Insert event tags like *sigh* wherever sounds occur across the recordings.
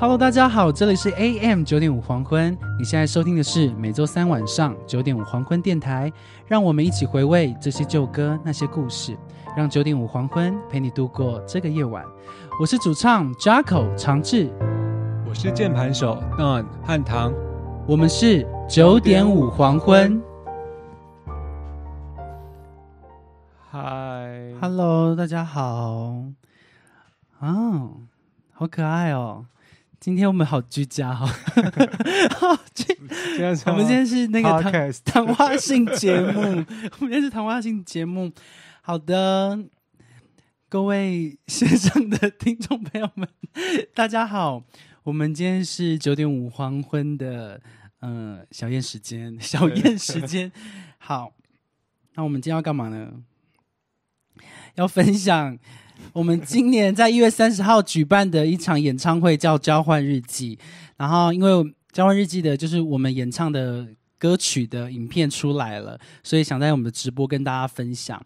Hello，大家好，这里是 AM 九点五黄昏。你现在收听的是每周三晚上九点五黄昏电台，让我们一起回味这些旧歌、那些故事，让九点五黄昏陪你度过这个夜晚。我是主唱 Jaco 长治，我是键盘手 Don 汉唐。我们是九点五黄昏。嗨 Hello，大家好。哦，好可爱哦！今天我们好居家哈、*laughs* 哦，我们今天是那个谈谈话性节目，我们今天是谈话性节目。好的，各位线上的听众朋友们，大家好。我们今天是九点五黄昏的呃小宴时间，小宴时间。好，那我们今天要干嘛呢？要分享 *laughs* 我们今年在一月三十号举办的一场演唱会，叫《交换日记》。然后，因为《交换日记》的就是我们演唱的歌曲的影片出来了，所以想在我们的直播跟大家分享。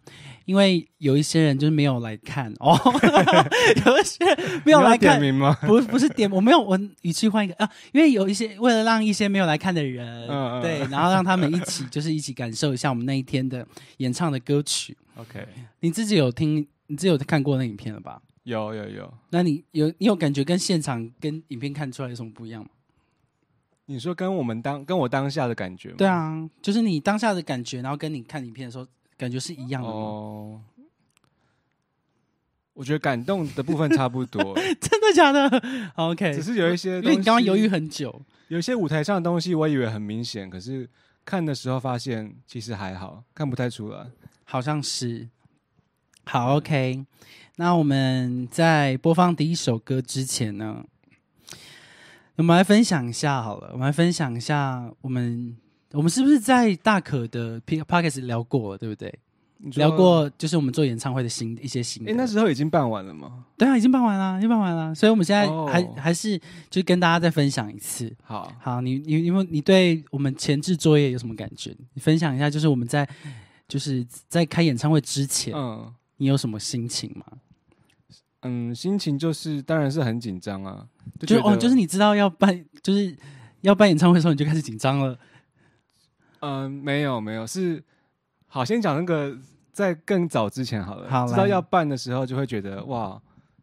因为有一些人就是没有来看哦，*laughs* 有一些人没有来看点，名吗？不不是点，我没有，我语气换一个啊，因为有一些为了让一些没有来看的人，嗯嗯对，然后让他们一起就是一起感受一下我们那一天的演唱的歌曲。*laughs* OK，你自己有听，你自己有看过那影片了吧？有有有。那你有你有感觉跟现场跟影片看出来有什么不一样吗？你说跟我们当跟我当下的感觉吗？对啊，就是你当下的感觉，然后跟你看影片的时候感觉是一样的吗？哦，我觉得感动的部分差不多，*laughs* 真的假的好？OK，只是有一些，因为你刚刚犹豫，很久，有一些舞台上的东西，我以为很明显，可是看的时候发现其实还好，看不太出来。好像是。好，OK，那我们在播放第一首歌之前呢，我们来分享一下好了，我们来分享一下我们我们是不是在大可的 P Podcast 聊过了，对不对？聊，过就是我们做演唱会的心一些心得。哎，那时候已经办完了吗？对啊，已经办完了，已经办完了，所以我们现在哦还、还是就跟大家再分享一次。好，好，你你你们你对我们前置作业有什么感觉？你分享一下，就是我们在就是在开演唱会之前，嗯你有什么心情吗？嗯，心情就是当然是很紧张啊，就就哦，就是你知道要办就是要办演唱会的时候，你就开始紧张了。嗯，没有没有，是好先讲那个在更早之前好了，好来知道要办的时候就会觉得哇，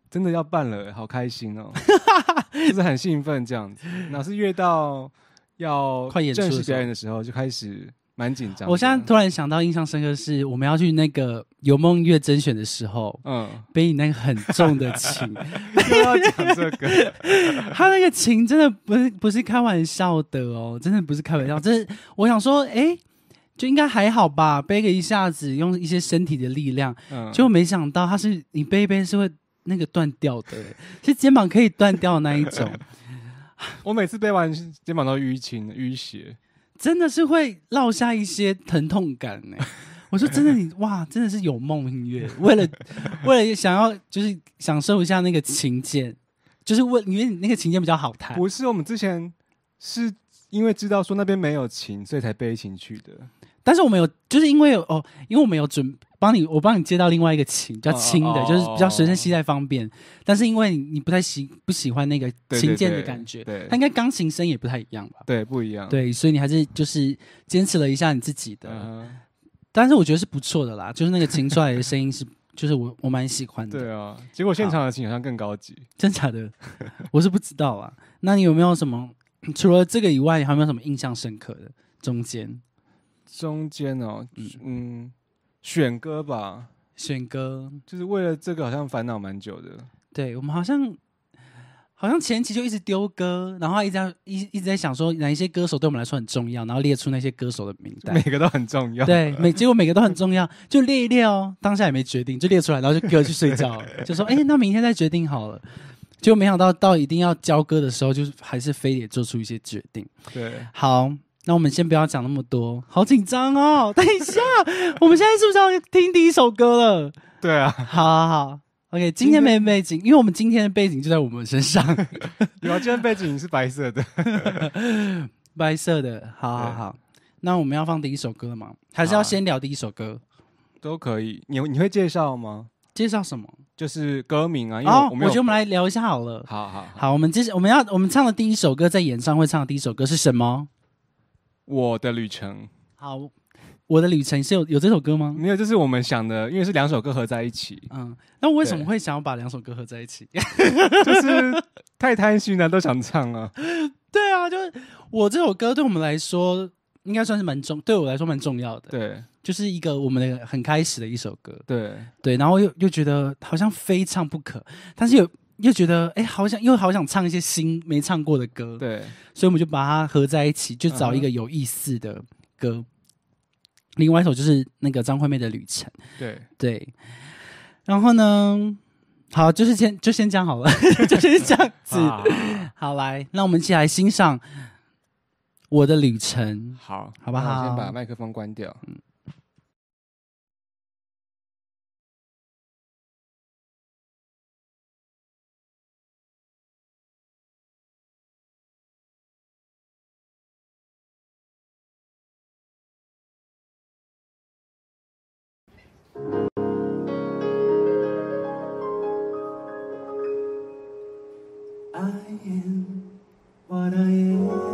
真的要办了，好开心哦，*laughs* 就是很兴奋这样子。哪是越到要快演出正式表演的时候，就开始蛮紧张。我现在突然想到，印象深刻是我们要去那个有梦音乐甄选的时候，嗯，背你那个很重的琴，*laughs* 又要讲这个，*laughs* 他那个琴真的不是不是开玩笑的哦，真的不是开玩笑，这是我想说，哎，就应该还好吧，背个一下子，用一些身体的力量，嗯，结果没想到他是你背一背是会那个断掉的，是肩膀可以断掉的那一种，*laughs* 我每次背完肩膀都淤青淤血，真的是会落下一些疼痛感呢。*laughs* 我说真的你，哇，真的是有梦音乐，为了 *laughs* 为了想要就是享受一下那个琴键，就是为因为你那个琴键比较好弹，不是我们之前是因为知道说那边没有琴，所以才背琴去的。但是我们有，就是因为有哦，因为我们有准帮你，我帮你接到另外一个琴，比较轻的，就是比较随身携带方便。但是因为你你不太喜不喜欢那个琴键的感觉，对它应该钢琴声也不太一样吧？对，不一样。，对，所以你还是就是坚持了一下你自己的，嗯，但是我觉得是不错的啦，就是那个琴出来的声音是，*laughs* 就是我我蛮喜欢的。对啊。结果现场的琴好像更高级。*laughs* 真假的，我是不知道啊。那你有没有什么除了这个以外，你还有没有什么印象深刻的？中间中间哦，嗯嗯选歌吧，选歌，就是为了这个好像烦恼蛮久的。对我们好像好像前期就一直丢歌，然后他一直在一一直在想说哪一些歌手对我们来说很重要，然后列出那些歌手的名单每。个都很重要。对，每结果每个都很重要，就列一列哦。当下也没决定，就列出来，然后就歌去睡觉了，*laughs* 就说：“哎、那明天再决定好了。”结果没想到到一定要交歌的时候，就是还是非得做出一些决定。对，好，那我们先不要讲那么多，好紧张哦。*laughs* 等一下，我们现在是不是要听第一首歌了？对啊，好好好，OK，今天没背景，因为我们今天的背景就在我们身上，*laughs* 有啊，今天背景是白色的。*laughs* 白色的。好好好，那我们要放第一首歌了吗？还是要先聊第一首歌？都可以。你你会介绍吗？介绍什么？就是歌名啊，因为哦，我我。觉得我们来聊一下好了。好好好，好，我们接我们要我们唱的第一首歌，在演唱会唱的第一首歌是什么？我的旅程好，我的旅程是有有这首歌吗？没有，这是我们想的，因为是两首歌合在一起，嗯，那我为什么会想要把两首歌合在一起？就是太贪心了，都想唱啊。*laughs* 对啊，就是我这首歌对我们来说，应该算是蛮重，对我来说蛮重要的。，对就是一个我们的很开始的一首歌。对，对，然后又又觉得好像非唱不可，但是又又觉得哎，好想又好想唱一些新没唱过的歌。，对，所以我们就把它合在一起，就找一个有意思的歌。另外一首就是那个张惠妹的《旅程》。对，对，然后呢，好，就是先就先讲好了，*laughs* 就先这样子。啊好，来，那我们一起来欣赏我的旅程。好，好不好先把麦克风关掉。I am what I am。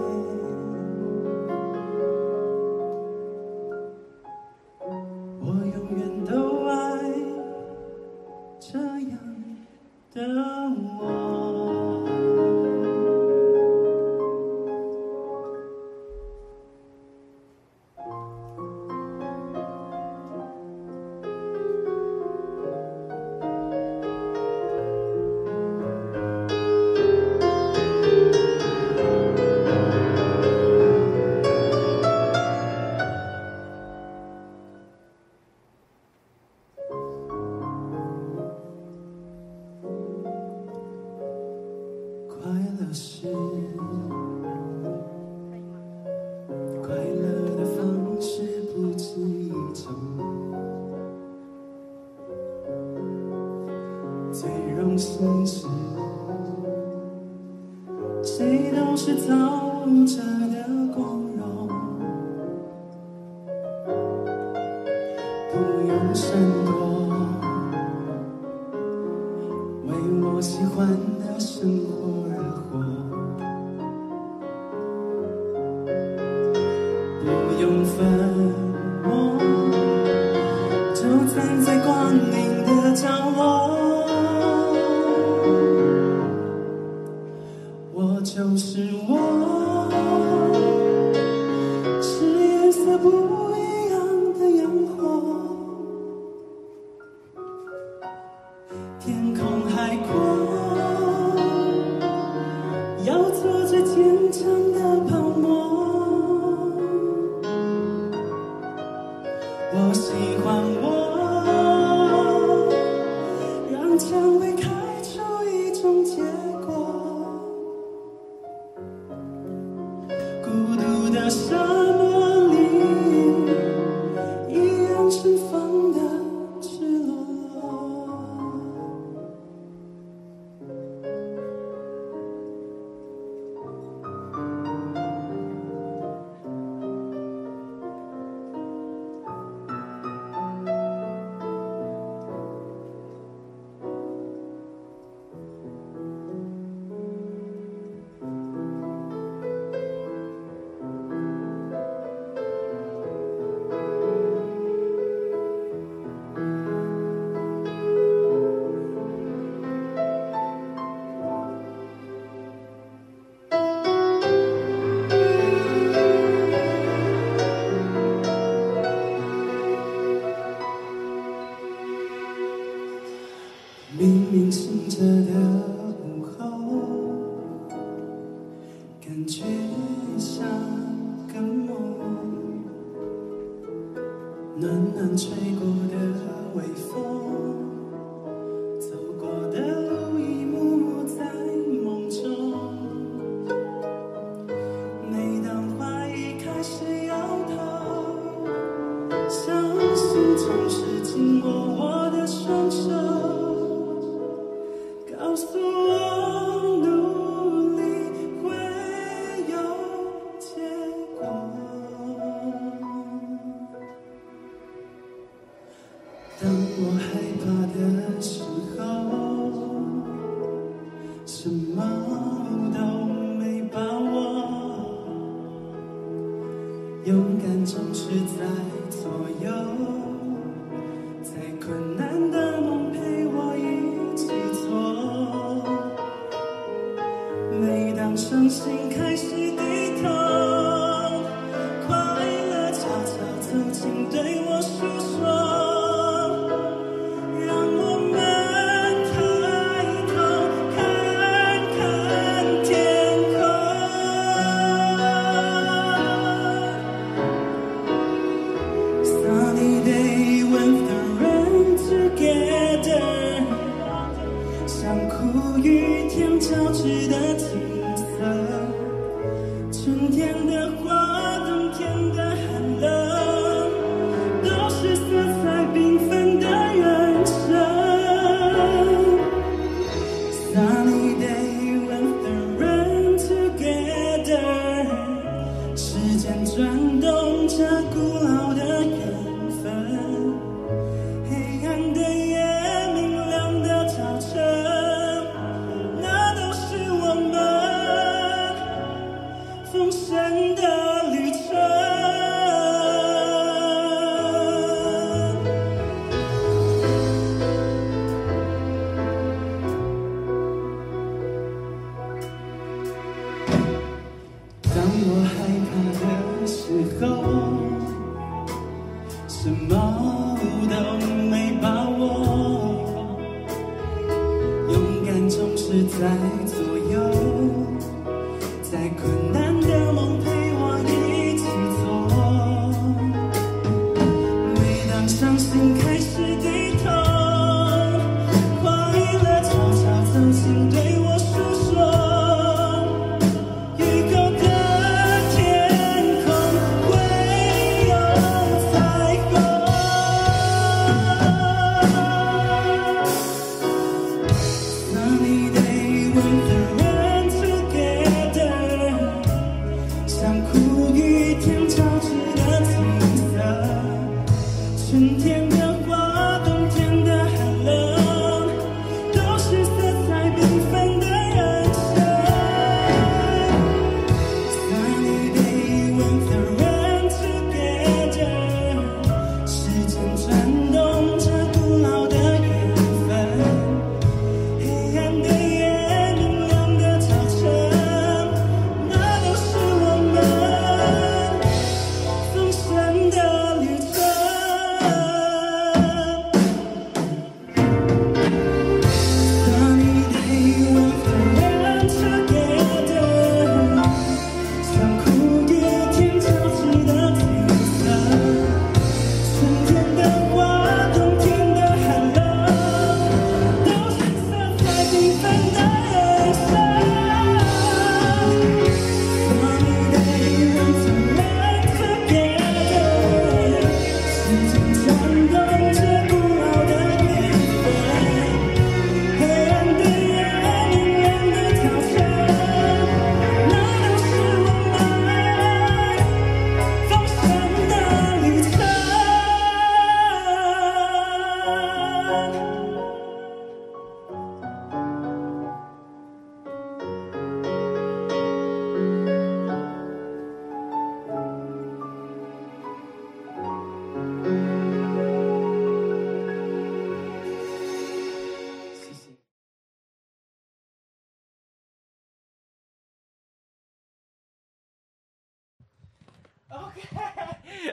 我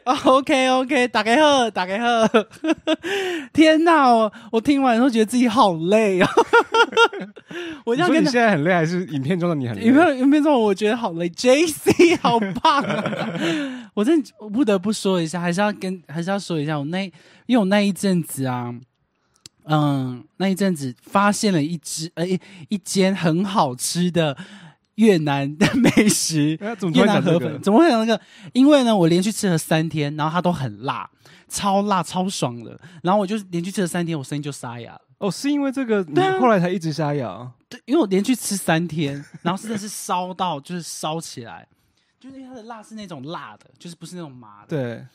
OK OK，打开喝，打开喝。*laughs* 天哪，我我听完之后觉得自己好累啊！*laughs* 我这样跟你,现在很累，还是影片中的你很累？影片影片中我觉得好累。J C 好棒、*laughs* 我真我不得不说一下，还是要跟还是要说一下，我那因为我那一阵子啊，嗯，那一阵子发现了一只呃一一间很好吃的越南的美食 *laughs* 越南河粉。怎么会有那个？因为呢我连续吃了三天然后它都很辣超辣超爽的。然后我就连续吃了三天我声音就沙哑了。哦是因为这个对后来才一直沙哑对因为我连续吃三天然后真的是烧到就是烧起来。就是因为它的辣是那种辣的就是不是那种麻的。对。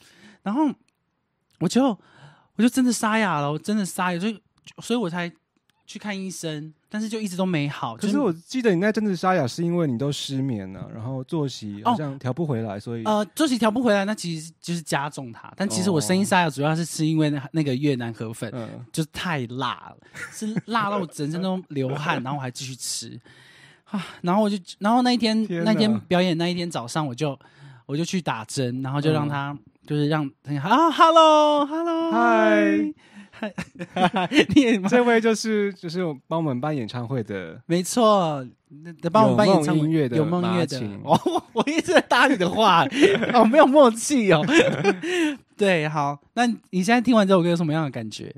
然后我就我就真的沙哑了我真的沙哑所以所以我才去看医生，但是就一直都没好。可是我记得你那阵子沙哑是因为你都失眠了、然后作息好像调不回来，所以呃，作息调不回来，那其实就是加重它。但其实我声音沙哑，主要是吃因为那那个越南河粉，嗯，就是太辣了，是辣到我整身都流汗，*laughs* 然后我还继续吃啊。然后我就，然后那一天那天表演那一天早上，我就我就去打针，然后就让嗯他、就是让啊，hello hello 嗨嗨，*laughs* 你也这位就是就是帮我们办演唱会的，*laughs* 没错，那帮我们办演唱会音乐的有梦音乐的马琴，*laughs* 我我一直在搭你的话，哦，没有默契哦。对，好，那你现在听完这首歌有什么样的感觉？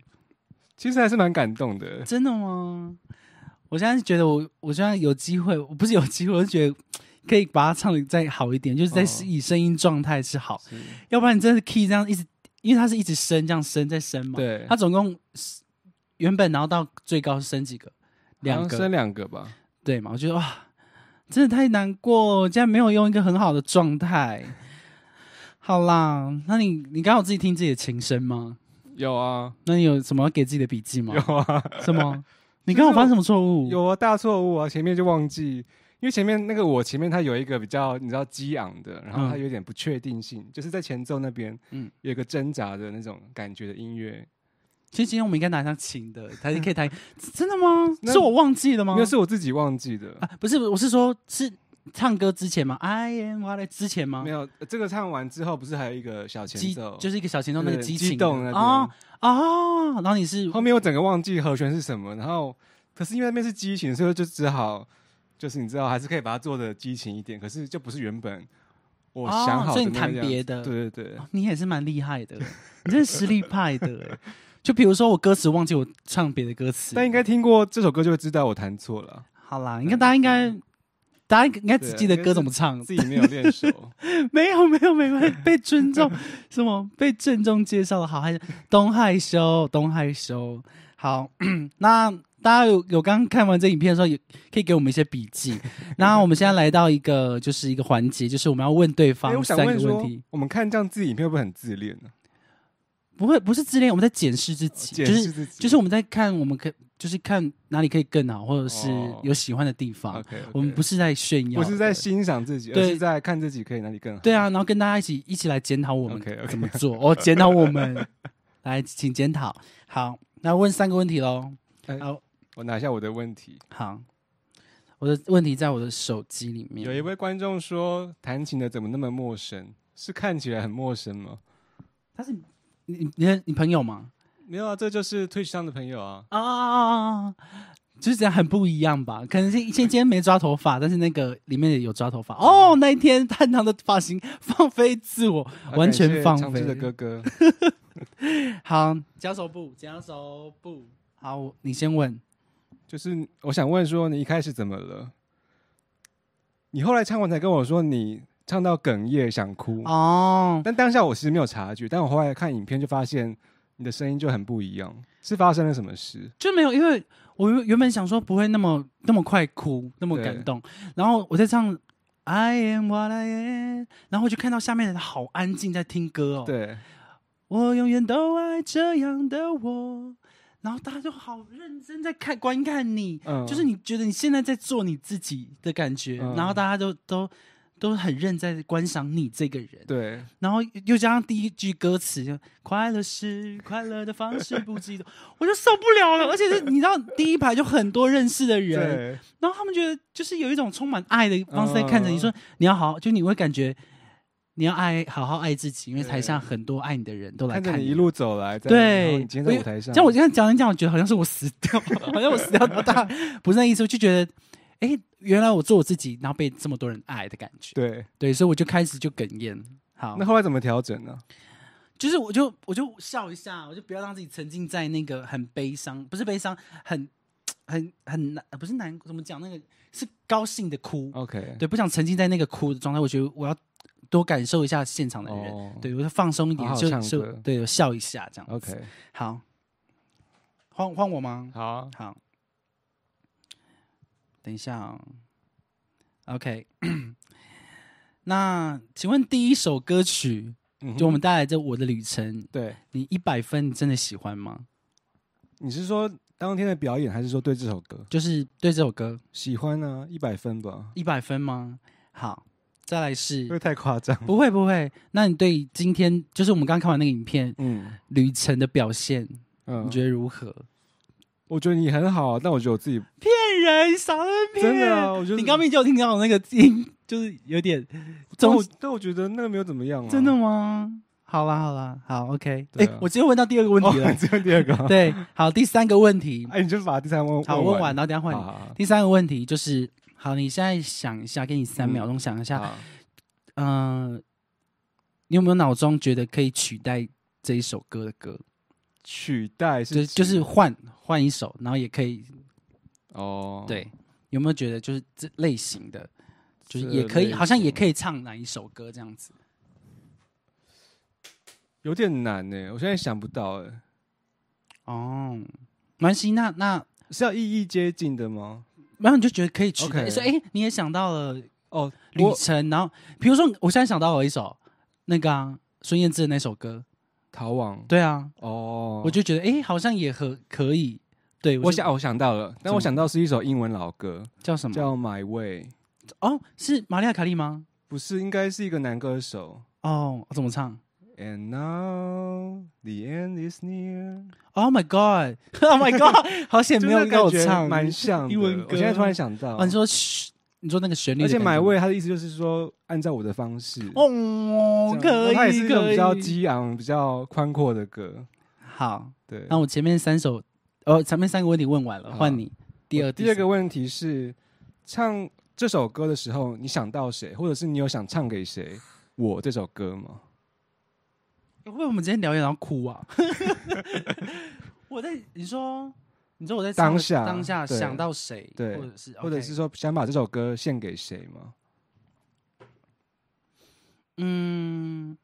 其实还是蛮感动的。真的吗？我现在是觉得我，我现在有机会，我不是有机会，我是觉得可以把它唱的再好一点，就是在哦以声音状态是好，是要不然你真的 key 这样一直，因为它是一直升，这样升再升嘛。，对，它总共是原本然后到最高是升几个？两个，好像生两个吧。对嘛？我觉得哇，真的太难过，竟然没有用一个很好的状态。*laughs* 好啦，那你你刚好自己听自己的琴声吗？有啊，那你有什么要给自己的笔记吗？有啊，什么？*laughs* 你刚好犯什么错误？有啊，大错误啊！前面就忘记，因为前面那个我前面它有一个比较你知道激昂的，然后它嗯有点不确定性，就是在前奏那边，嗯嗯，有一个挣扎的那种感觉的音乐。其实今天我们应该拿上琴的，才可以弹。真的吗？那是我忘记了吗？那是我自己忘记的，啊，不是，我是说，是唱歌之前吗？I am what I 之前吗？没有呃这个唱完之后，不是还有一个小前奏，就是一个小前奏那个激情激动那边哦哦，然后你是后面我整个忘记和弦是什么，然后可是因为那边是激情，所以就只好就是你知道还是可以把它做的激情一点，可是就不是原本我哦想好的所以你弹别的对对对哦，你也是蛮厉害的，你真是实力派的欸。就比如说我歌词忘记我唱别的歌词，但应该听过这首歌就会知道我弹错了，好啦，应该大家应该。大家应该只记得歌怎么唱，自己没有练熟。*laughs* 没有没有没关系，被尊重，什么被郑重介绍的好，还是东害羞，东害羞。好，*clears throat* 那大家有有刚看完这影片的时候，也可以给我们一些笔记。*laughs* 那我们现在来到一个就是一个环节，就是我们要问对哎，方三个问题，，我们看这样自己影片会不会很自恋呢？不会不是自恋，我们在检视自己，就是就是我们在看我们可就是看哪里可以更好，或者是哦有喜欢的地方。OK，我们不是在炫耀，不是在欣赏自己，而对是在看自己可以哪里更好。对啊，然后跟大家一起一起来检讨我们 OK，OK 怎么做，哦，检讨我们，来，请检讨。好，那问三个问题喽。哎好，我拿一下我的问题。好，我的问题在我的手机里面。有一位观众说，弹琴的怎么那么陌生？是看起来很陌生吗？他是你你你朋友吗？没有啊，这就是 Twitch 上的朋友啊。啊啊啊，就是这样很不一样吧？可能是今今天没抓头发，但是那个里面有抓头发。哦，那一天探堂的发型放飞自我，啊完全放感谢长治的飞哥哥，*laughs* 好，脚手部，脚手部。好，你先问。就是我想问说，你一开始怎么了？你后来唱完才跟我说你唱到哽咽想哭，哦，但当下我其实没有察觉，但我后来看影片就发现你的声音就很不一样，是发生了什么事？就没有，因为我原原本想说不会那么那么快哭，那么感动，然后我在唱 I am what I am，然后我就看到下面的人好安静在听歌哦，对，我永远都爱这样的我，然后大家就好认真在看观看你，嗯。就是你觉得你现在在做你自己的感觉，嗯。然后大家都都都很认真在观赏你这个人，对，然后又加上第一句歌词就“快乐是快乐的方式不激动”，*laughs* 我就受不了了。而且是你知道，第一排就很多认识的人，对，然后他们觉得就是有一种充满爱的方式在看着你，嗯说你要好，就你会感觉你要爱，好好爱自己，因为台下很多爱你的人都来看看着你一路走来，在对今天在舞台上，像我今天讲一讲，我觉得好像是我死掉了，好像我死掉了，*laughs* 大不是那意思，我就觉得，哎，原来我做我自己，然后被这么多人爱的感觉，对，对，所以我就开始就哽咽。好，那后来怎么调整呢？就是我就我就笑一下，我就不要让自己沉浸在那个很悲伤，不是悲伤，很很很难，不是难，怎么讲？那个是高兴的哭，OK，对，不想沉浸在那个哭的状态。我觉得我要多感受一下现场的人，哦对我就放松一点，好好就就歌对，我笑一下这样子。，OK，好，换换我吗？好啊，好，等一下、哦、，OK。*clears throat* 那请问第一首歌曲，嗯就我们带来这《我的旅程》，对，你一百分，你真的喜欢吗？你是说当天的表演，还是说对这首歌就是对这首歌喜欢呢？一百分吧，一百分吗？好，再来是会太夸张？不会不会。那你对今天就是我们刚看完那个影片嗯旅程的表现，嗯，你觉得如何？我觉得你很好，但我觉得我自己骗人，少在那边真的啊，我觉得你刚明就有听到我那个音，就是有点但我，但我觉得那个没有怎么样啊，真的吗？好啦好啦，好 OK。哎、我直接问到第二个问题了。哦，只有第二个啊，*laughs* 对，好，第三个问题，哎，你就把第三问好问完，然后等一下换你。好好好第三个问题就是，好，你现在想一下，给你三嗯秒钟想一下，好嗯、你有没有脑中觉得可以取代这一首歌的歌？取代就是是就是换换一首，然后也可以哦，对，有没有觉得就是这类型的，就是也可以，好像也可以唱哪一首歌这样子？有点难呢，我现在想不到，哎，哦，没关系，那那是要意义接近的吗？然后你就觉得可以取代，OK 说哎、诶你也想到了哦，旅程，然后比如说我现在想到了一首那个啊孙燕姿的那首歌，逃亡，对啊，哦，我就觉得哎、诶好像也很可以，对我想我想到了，但我想到是一首英文老歌，叫什么？叫《My Way》，哦，是玛利亚卡莉吗？不是，应该是一个男歌手。哦，怎么唱 And now the end is near，？Oh my god！Oh *laughs* my god！好险没有跟我唱蛮像。英文歌我现在突然想到，哦，你说嘘，你说那个旋律而且买位，他的意思就是说按照我的方式。哦，可以，那它也是一种比较激昂、比较宽阔的歌。好。对，那我前面三首，哦，前面三个问题问完了，换你第二我第二个问题是，唱这首歌的时候，你想到谁，或者是你有想唱给谁？我这首歌吗？会不会我们今天聊天然后哭啊？*laughs* 我在你说，你说我在当下当下对。想到谁，对。或者是或者 OK 是说想把这首歌献给谁吗？嗯，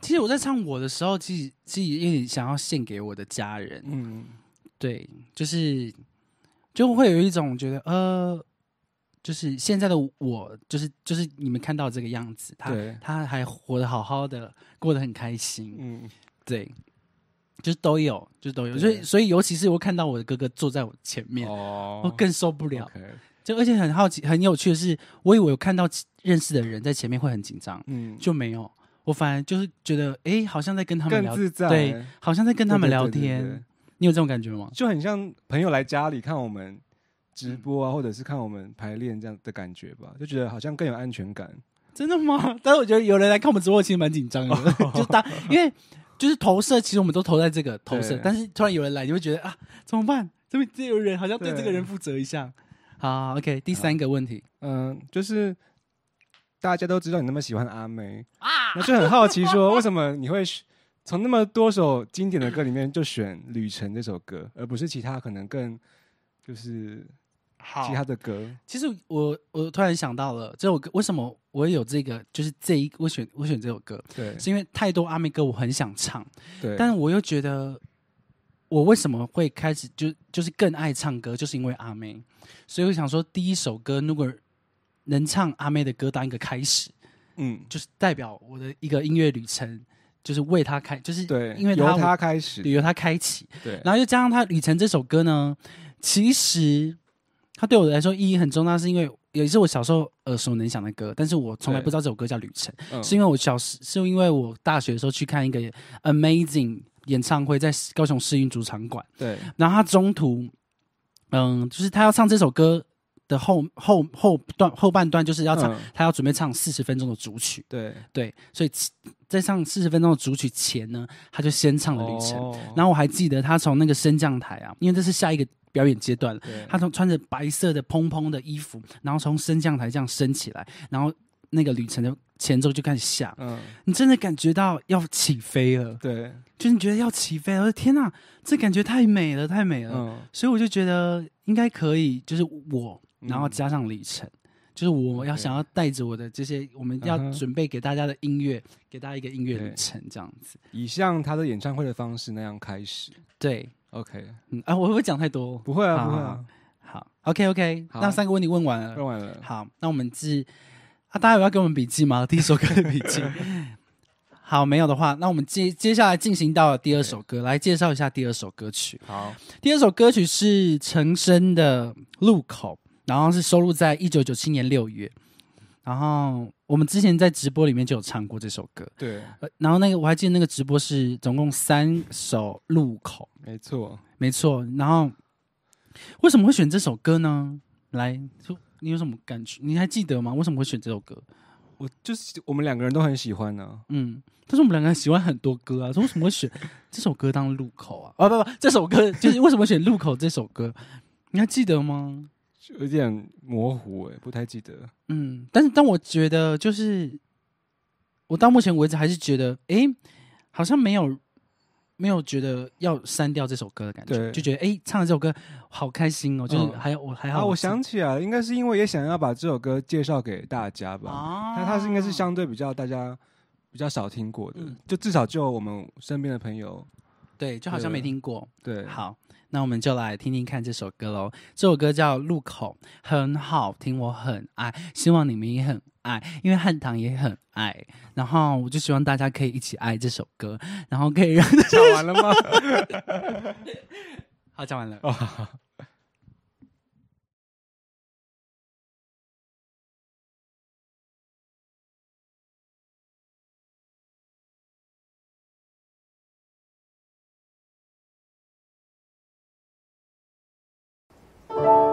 其实我在唱我的时候，其实其实有点想要献给我的家人，嗯，对，就是就会有一种觉得呃，就是现在的我，就是就是你们看到这个样子，他，他还活得好好的，过得很开心，嗯，对，就是都有，就是都有，所以所以尤其是我看到我的哥哥坐在我前面，哦我更受不了。就而且很好奇，很有趣的是，我以为有看到认识的人在前面会很紧张，嗯，就没有。我反而就是觉得，哎，好像在跟他们聊，更自在，对，好像在跟他们聊天。对你有这种感觉吗？就很像朋友来家里看我们直播嗯啊，或者是看我们排练这样的感觉吧，就觉得好像更有安全感。真的吗？*laughs* 但是我觉得有人来看我们直播，其实蛮紧张的，*laughs* 就当因为就是投射，其实我们都投在这个投射，但是突然有人来，你会觉得啊，怎么办？这边这有人好像对对这个人负责一下。好，OK，第三个问题嗯，就是大家都知道你那么喜欢阿妹啊，那就很好奇说，为什么你会选从那么多首经典的歌里面就选《旅程》这首歌，而不是其他可能更就是好。其他的歌？其实我我突然想到了这首歌，为什么我有这个？就是这一我选我选这首歌，对。是因为太多阿妹歌我很想唱，对，但是我又觉得我为什么会开始就就是更爱唱歌，就是因为阿妹，所以我想说第一首歌如果能唱阿妹的歌当一个开始，嗯，就是代表我的一个音乐旅程，就是为她开，就是对，因为她由他开始，由她开启，对，然后又加上他《旅程》这首歌呢，其实它对我来说意义很重大，是因为也是我小时候耳熟能详的歌，但是我从来不知道这首歌叫《旅程》，嗯是因为我小时是因为我大学的时候去看一个 Amazing 演唱会，在高雄市运主场馆，对，然后他中途，嗯，就是他要唱这首歌的后后后段后半段，就是要唱、嗯他要准备唱四十分钟的主曲，对，对，所以在唱四十分钟的主曲前呢，他就先唱了《旅程》哦。然后我还记得他从那个升降台啊，因为这是下一个表演阶段了。他从穿着白色的蓬蓬的衣服，然后从升降台这样升起来，然后那个旅程的前奏就开始下，嗯，你真的感觉到要起飞了，对，就是你觉得要起飞了，我的天哪，这感觉太美了，太美了，嗯，所以我就觉得应该可以，就是我，然后嗯加上旅程，就是我要想要带着我的这些，我们要准备给大家的音乐，给大家一个音乐旅程，这样子。以像他的演唱会的方式那样开始。对，OK，嗯啊，我会不会讲太多？不会啊，不会啊，好，OK OK，好那三个问题问完了问。完了。好，那我们记啊，大家有要给我们笔记吗？*laughs* 第一首歌的笔记。*laughs* 好，没有的话，那我们接接下来进行到第二首歌，来介绍一下第二首歌曲。好，第二首歌曲是陈升的《路口》，然后是收录在一九九七年六月。然后我们之前在直播里面就有唱过这首歌，对，呃，然后那个我还记得那个直播是总共三首《路口》，没错。没错。然后为什么会选这首歌呢？来，就你有什么感觉？你还记得吗？为什么会选这首歌？我就是我们两个人都很喜欢呢、嗯，但是我们两个人喜欢很多歌啊，说为什么会选这首歌当路口啊？啊不不，这首歌 *laughs* 就是为什么选路口这首歌？你还记得吗？就有点模糊哎、不太记得。嗯，但是但我觉得就是我到目前为止还是觉得，哎，好像没有没有觉得要删掉这首歌的感觉，就觉得哎，唱了这首歌好开心哦，就是嗯还有我还好啊，我想起来了，应该是因为也想要把这首歌介绍给大家吧。啊那它是应该是相对比较大家比较少听过的，嗯就至少就我们身边的朋友，对，就好像没听过。对，好，那我们就来听听看这首歌喽。这首歌叫《路口》，很好听，我很爱，希望你们也很爱，因为汉唐也很爱。然后我就希望大家可以一起爱这首歌，然后可以让 *laughs* 讲完了吗？好讲完了。哦，Bye.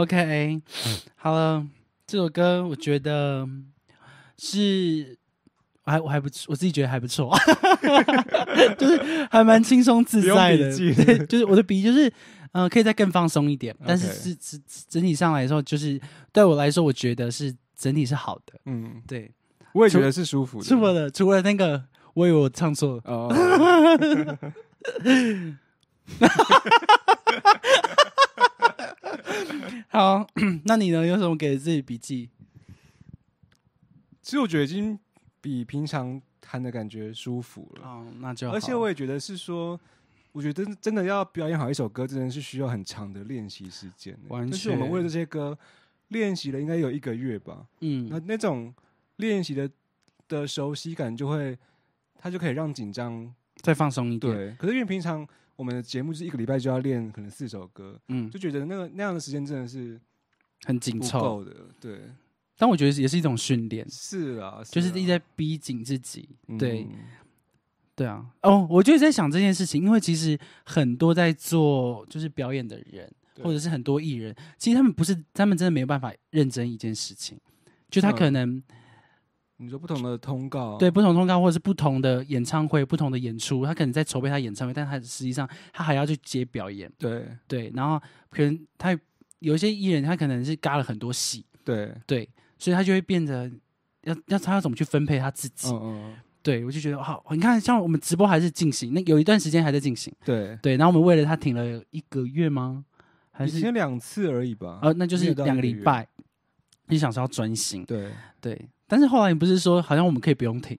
，OK，好了，这首歌我觉得是，我还我还不我自己觉得还不错，*laughs* 就是还蛮轻松自在的，对，就是我的笔就是。嗯、可以再更放松一点，但是是是整体上来说，就是对我来说，我觉得是整体是好的。嗯，对，我也觉得是舒服的。除了除了那个，我以为我唱错。了，哦，*laughs* 好，*clears throat* 那你呢？有什么给自己笔记？其实我觉得已经比平常弹的感觉舒服了。哦，那就好而且我也觉得是说，我觉得真真的要表演好一首歌，真的是需要很长的练习时间欸。完就是我们全为了这些歌练习了，应该有一个月吧。嗯那那种练习的的熟悉感，就会它就可以让紧张再放松一点。，对。可是因为平常我们的节目是一个礼拜就要练可能四首歌，嗯，就觉得那个那样的时间真的是很紧凑，的。对，但我觉得也是一种训练，是啊，就是啊一直在逼紧自己。对嗯。对。啊，哦，我就在想这件事情，因为其实很多在做就是表演的人，或者是很多艺人，其实他们不是，他们真的没有办法认真一件事情，就他嗯。可能你说不同的通告，对不同通告或者是不同的演唱会、不同的演出，他可能在筹备他演唱会，但他实际上他还要去接表演，对。对，然后可能他有一些艺人，他可能是嘎了很多戏，对，对，所以他就会变得要要他要怎么去分配他自己，嗯嗯，对我就觉得好，你看像我们直播还是进行，那有一段时间还在进行，对，对，然后我们为了他停了一个月吗？还以是前两次而已吧。呃，那就是两个礼拜，你想说要专心，对，对，但是后来你不是说好像我们可以不用停？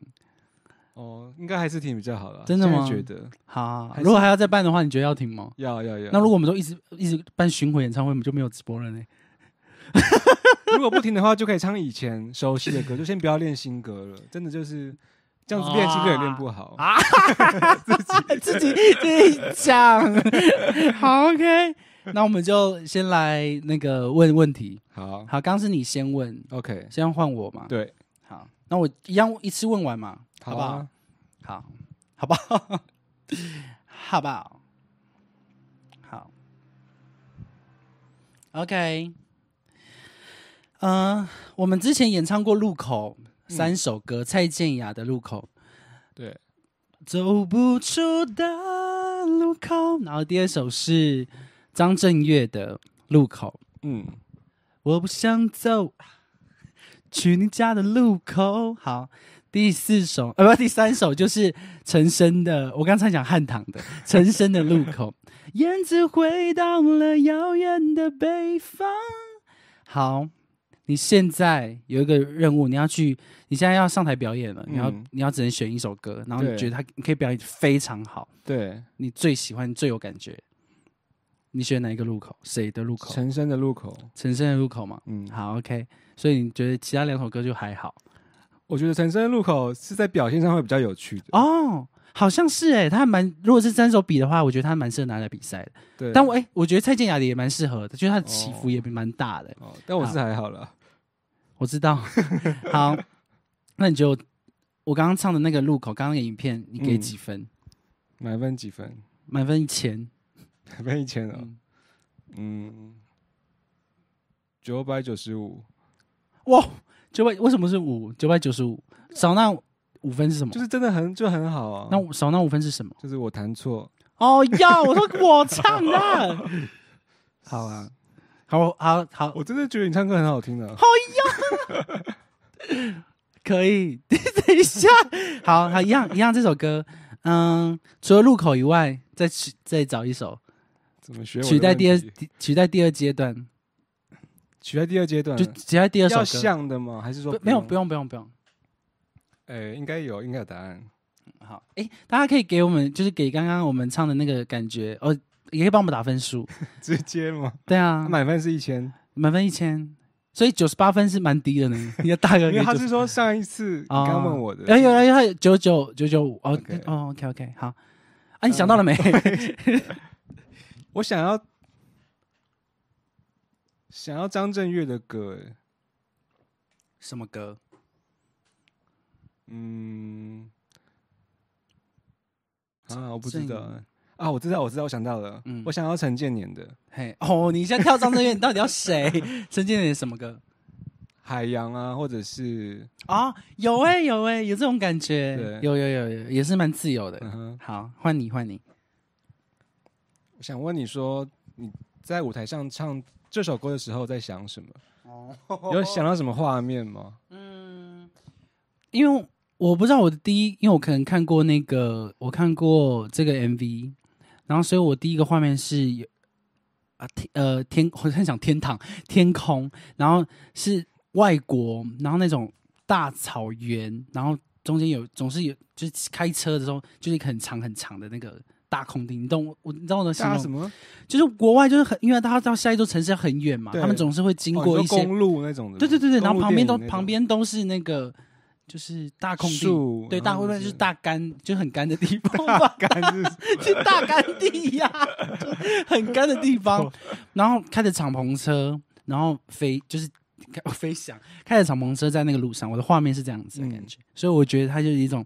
哦，应该还是停比较好的啊。真的吗觉得好，如果还要再办的话，你觉得要停吗？要要要。那如果我们都一直一直办巡回演唱会，我们就没有直播了呢？*laughs* 如果不停的话，就可以唱以前熟悉的歌，就先不要练新歌了。真的就是这样子练新歌也练不好。啊，*laughs* 自己自己讲，*laughs* 好，OK，那我们就先来那个问问题。好好，刚刚是你先问，，OK，先换我嘛？对，好，那我一样一次问完嘛，好不好？啊，好，好不好？好 *laughs* 不好？好，OK。嗯、我们之前演唱过《路口》三首歌，蔡健雅的《路口》，对，走不出的路口。然后第二首是张震岳的《路口》，嗯，我不想走去你家的路口。好，第第四首呃不第三首就是陈升的，我刚才讲汉唐的陈升的路口，燕子回到了遥远的北方。好，你现在有一个任务，你要去，你现在要上台表演了，你要嗯你要只能选一首歌，然后你觉得他你可以表演非常好，对，你最喜欢最有感觉，你选哪一个路口？谁的路口？陈升的路口，陈升的路口嘛。嗯，好，OK，所以你觉得其他两首歌就还好我觉得陈升的路口是在表现上会比较有趣的。哦？好像是哎，他还蛮，如果是三首比的话，我觉得他蛮适合拿来比赛的。对，但我哎、我觉得蔡健雅的也蛮适合的，就是他的起伏哦也蛮大的。哦，但我是还好了。我知道。好，那你就我刚刚唱的那个路口，刚刚的影片，你给嗯几分？满分几分？满分一千。满分一千哦。嗯嗯，九百九十五，哇，九百为什么是五？九百九十五，少那五分是什么？就是真的很就很好啊。那少那五分是什么？就是我弹错，哦，呀我说我唱的。*laughs* 好啊，好好好，我真的觉得你唱歌很好听的。啊 *laughs* 可以。等一下，好好一样一样，这首歌，嗯，除了路口以外，再取再找一首怎么学取代第二取代第二阶段，取代第二阶段就取代第二首。像的吗？还是说没有不用？不用不用。哎，应该有，应该有答案。好，哎，大家可以给我们，就是给刚刚我们唱的那个感觉，哦，也可以帮我们打分数。*laughs* 直接吗？对啊，满分是一千，满分一千，所以九十八分是蛮低的呢。*laughs* 你的大哥因为他是说上一次刚问我的，哎有有有九九九九五哦哦 OK OK 好，啊你想到了没？*laughs* 我想要想要张震岳的歌，哎什么歌？嗯，啊，我不知郑道哎啊，我知道，我知道，我想到了，嗯我想要陈建年的《嘿哦，你现在跳张震岳，*laughs* 你到底要谁？陈建年什么歌？海洋》啊，或者是啊、有哎、有哎、有这种感觉对，有有有有，也是蛮自由的。嗯哼，好，换你换你。我想问你说你在舞台上唱这首歌的时候在想什么？哦有想到什么画面吗？嗯，因为我不知道我的第一，因为我可能看过那个，我看过这个 MV，然后所以我第一个画面是有啊天呃天，我很想天堂天空，然后是外国，然后那种大草原，然后中间有总是有就是开车的时候，就是很长很长的那个。大空地，你懂我？我你知道我的形容大什么？就是国外就是很，因为他到下一座城市很远嘛，对他们总是会经哦过一些你说公路那种的，对对对对，然后旁边都旁边都是那个就是大空地，树，对，大然后会不会就是大干，就很干的地方吧？干是就大干地呀、就 *laughs* 很干的地方。然后开着敞篷车，然后飞就是开飞翔，开着敞篷车在那个路上，我的画面是这样子的感觉，所以我觉得它就是一种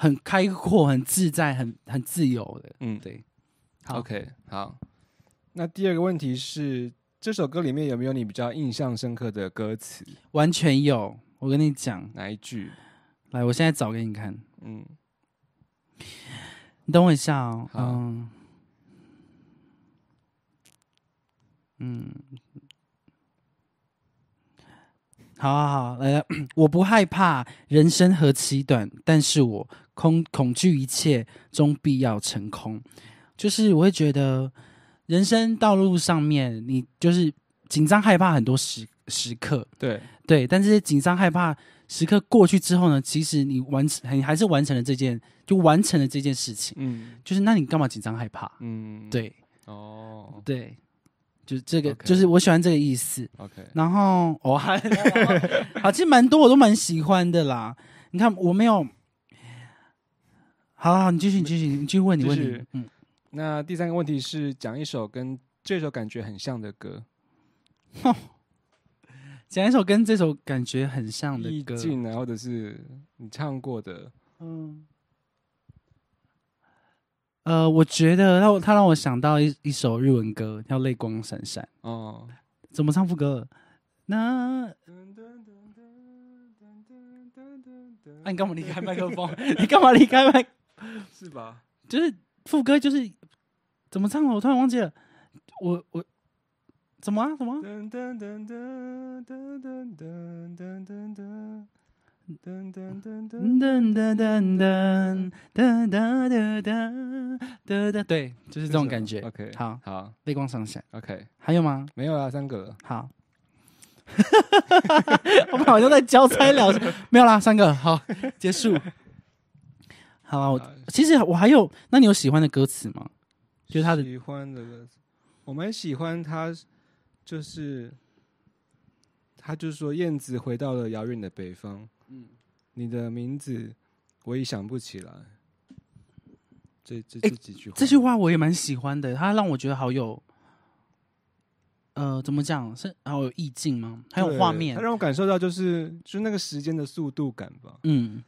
很开阔、很自在、很很自由的。嗯对，好，OK，好。那第二个问题是，这首歌里面有没有你比较印象深刻的歌词？完全有。我跟你讲，哪一句？来，我现在找给你看。嗯，你等我一下哦。嗯，嗯，好好好，来来，*clears throat* 我不害怕人生何其短，但是我恐恐惧一切终必要成空。就是我会觉得，人生道路上面，你就是紧张害怕很多时时刻，对，对，但这些紧张害怕时刻过去之后呢，其实你完成，你还是完成了这件，就完成了这件事情。嗯。就是那你干嘛紧张害怕？嗯，，对。哦。对，就是这个就是我喜欢这个意思。，OK，然后我、*laughs* 还好，其实蛮多我都蛮喜欢的啦。你看我没有，好好，你继续，你继续，你继续问你问题就是。嗯，那第三个问题是讲一首跟这首感觉很像的歌，讲一首跟这首感觉很像的意歌。境啊，或者是你唱过的，嗯，呃，我觉得让我他让我想到一一首日文歌，叫《泪光闪闪》。哦，怎么唱副歌？那 *laughs* 啊，你干嘛离开麦克风？*laughs* 你干嘛离开麦？*laughs* 是吧？就是副歌就是怎么唱的？我突然忘记了。我我怎么啊？怎么啊？噔噔噔噔噔噔噔噔噔噔，噔对，就是这种感觉。OK，好，好泪光闪闪，，OK，还有吗？没有啦，三个了。好，*laughs* 我们好像在交差了，没有啦，三个，好，结束。好啊，我啊其实我还有，那你有喜欢的歌词吗？就是他的喜欢的歌词，我蛮喜欢他，就是他就是说燕子回到了遥远的北方，嗯。你的名字我已想不起来。这这这几句话，这句话我也蛮喜欢的，它让我觉得好有，呃，怎么讲是好有意境吗？还有画面。它，让我感受到就是就是那个时间的速度感吧。嗯，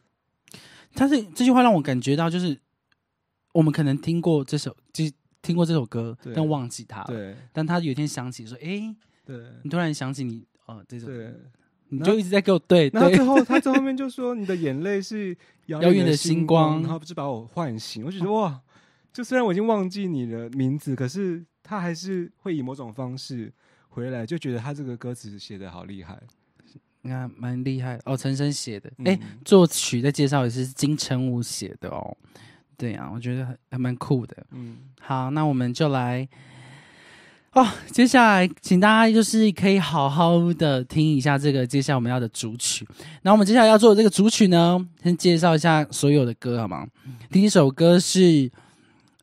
他是这句话让我感觉到，就是我们可能听过这首，就听过这首歌，但忘记它了。对。但他有一天想起说，诶，对。你突然想起你，呃，这首歌，对，你就一直在给我对对然后最后 *laughs* 他在后面就说你的眼泪是遥遥远的的星光光，然后不是把我唤醒。我就觉得哇，就虽然我已经忘记你的名字，可是他还是会以某种方式回来，就觉得他这个歌词写的好厉害。你看蛮厉害哦，陈升写的，嗯诶，作曲的介绍也是金城武写的哦。对啊，我觉得还还蛮酷的。嗯，好，那我们就来哦。接下来，请大家就是可以好好的听一下这个接下来我们要的主曲。那我们接下来要做的这个主曲呢，先介绍一下所有的歌好吗？第一首歌是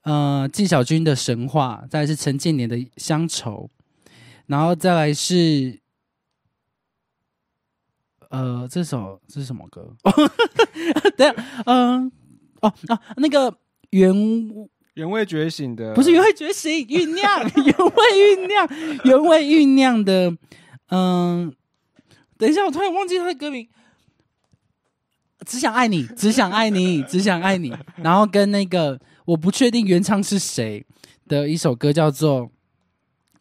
呃纪晓君的《神话》，再来是陈建年的《乡愁》，然后再来是。呃，这首这是什么歌？*laughs* 等下，嗯、哦啊，那个原原味觉醒的。不是原味觉醒，酝酿，*laughs* 原味酝酿，原味酝酿的，嗯，等一下，我突然忘记他的歌名，只想爱你，只想爱你，只想爱你，然后跟那个我不确定原唱是谁的一首歌叫做，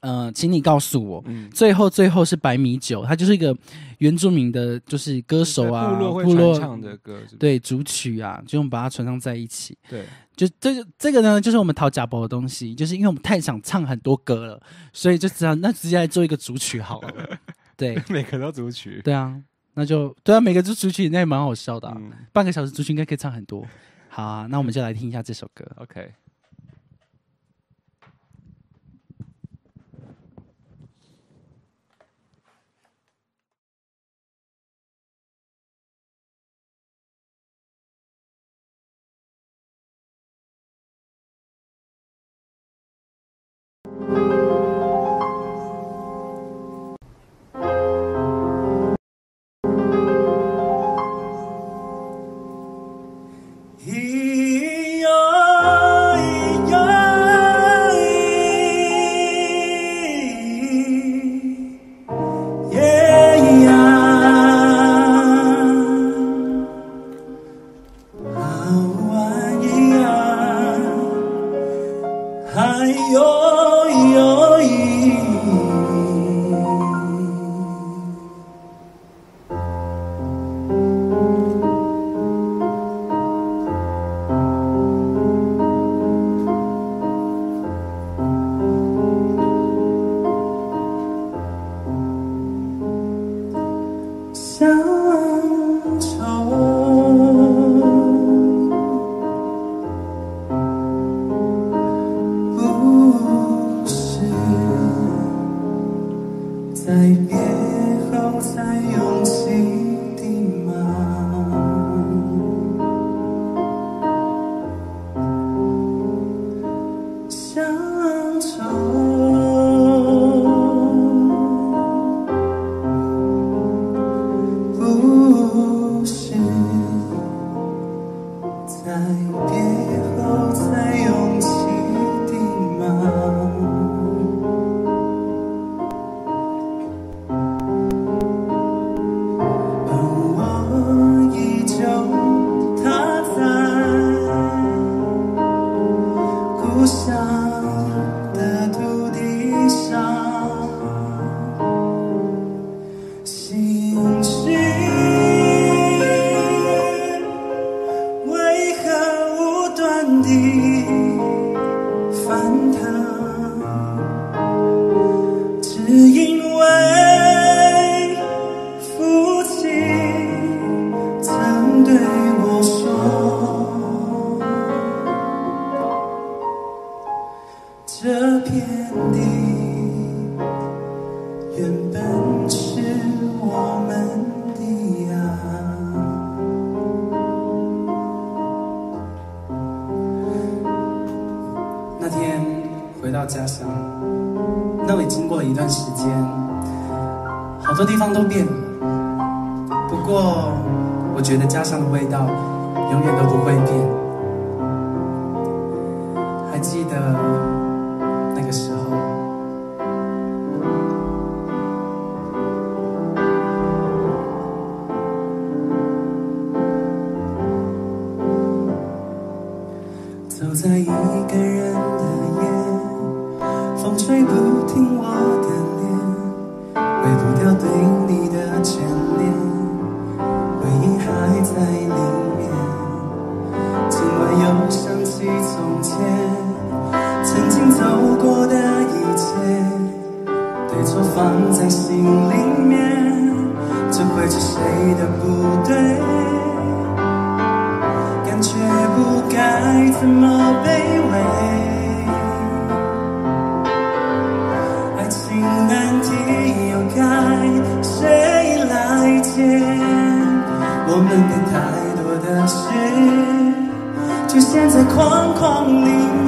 呃，请你告诉我。嗯，最后，最后是白米酒，它就是一个原住民的，就是歌手啊，部落会部落唱的歌，是是对主曲啊，就我们把它传唱在一起。对，就这个这个呢，就是我们讨假包的东西，就是因为我们太想唱很多歌了，所以就只好那直接来做一个主曲好了。*laughs* 对每个都主曲。对啊，那就对啊，每个都主曲那也蛮好笑的、啊，嗯半个小时主曲应该可以唱很多。好啊，那我们就来听一下这首歌。，OK。在心里面，只会是谁的不对，感觉不该这么卑微。爱情难题又该谁来解？我们太多的事，就现在框框里面。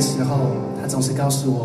时候他总是告诉我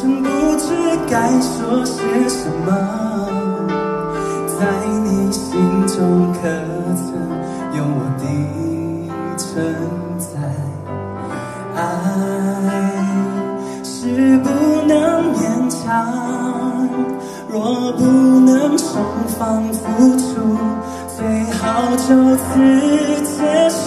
真不知该说些什么，在你心中可曾有我的存在？爱是不能勉强，若不能双方付出，最好就此结束。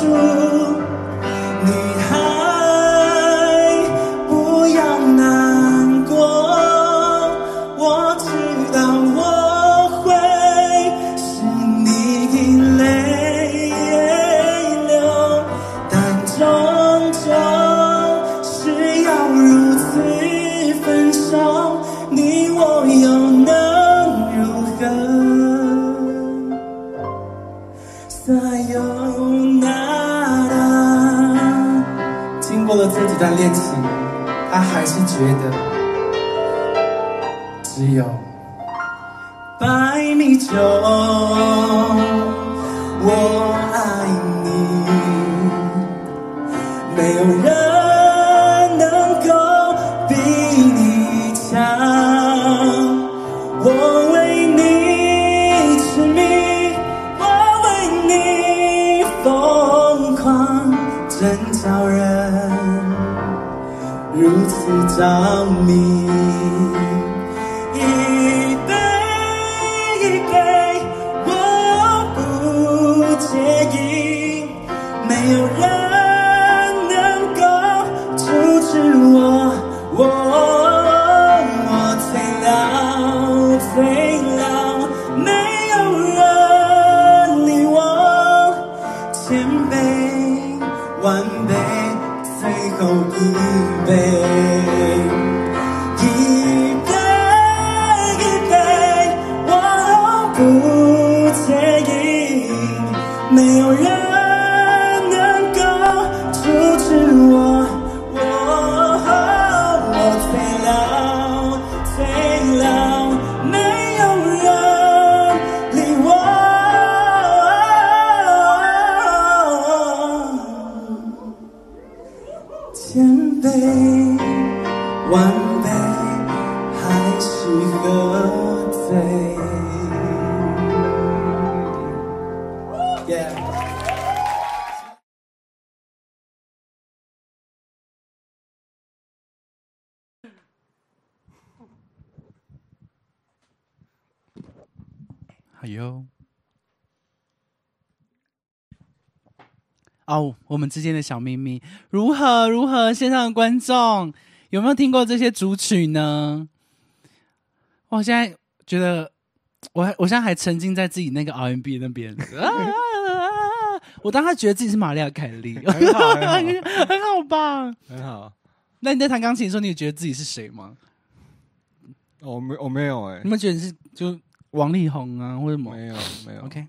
还是觉得只有白米酒。哦，我们之间的小秘密如何如何？线上的观众有没有听过这些主曲呢？我现在觉得，我还我现在还沉浸在自己那个 R&B 那边，*laughs* 我当时觉得自己是玛利亚凯莉，很好很好很好吧？*laughs* 很好。那你在弹钢琴的时候，你有觉得自己是谁吗？哦我没我没有哎你，们觉得你是就王力宏啊，或者什么没有没有。？OK，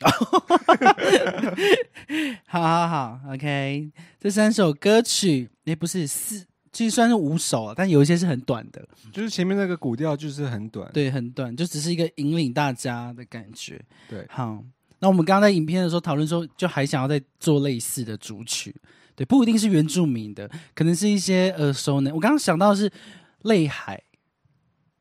*laughs* 好好好，OK，这三首歌曲，诶，不是四，其实算是五首啊，但有一些是很短的，就是前面那个古调就是很短。对，很短，就只是一个引领大家的感觉。对好，那我们刚刚在影片的时候讨论说，就还想要再做类似的主曲，对，不一定是原住民的，可能是一些耳熟能。我刚刚想到的是泪海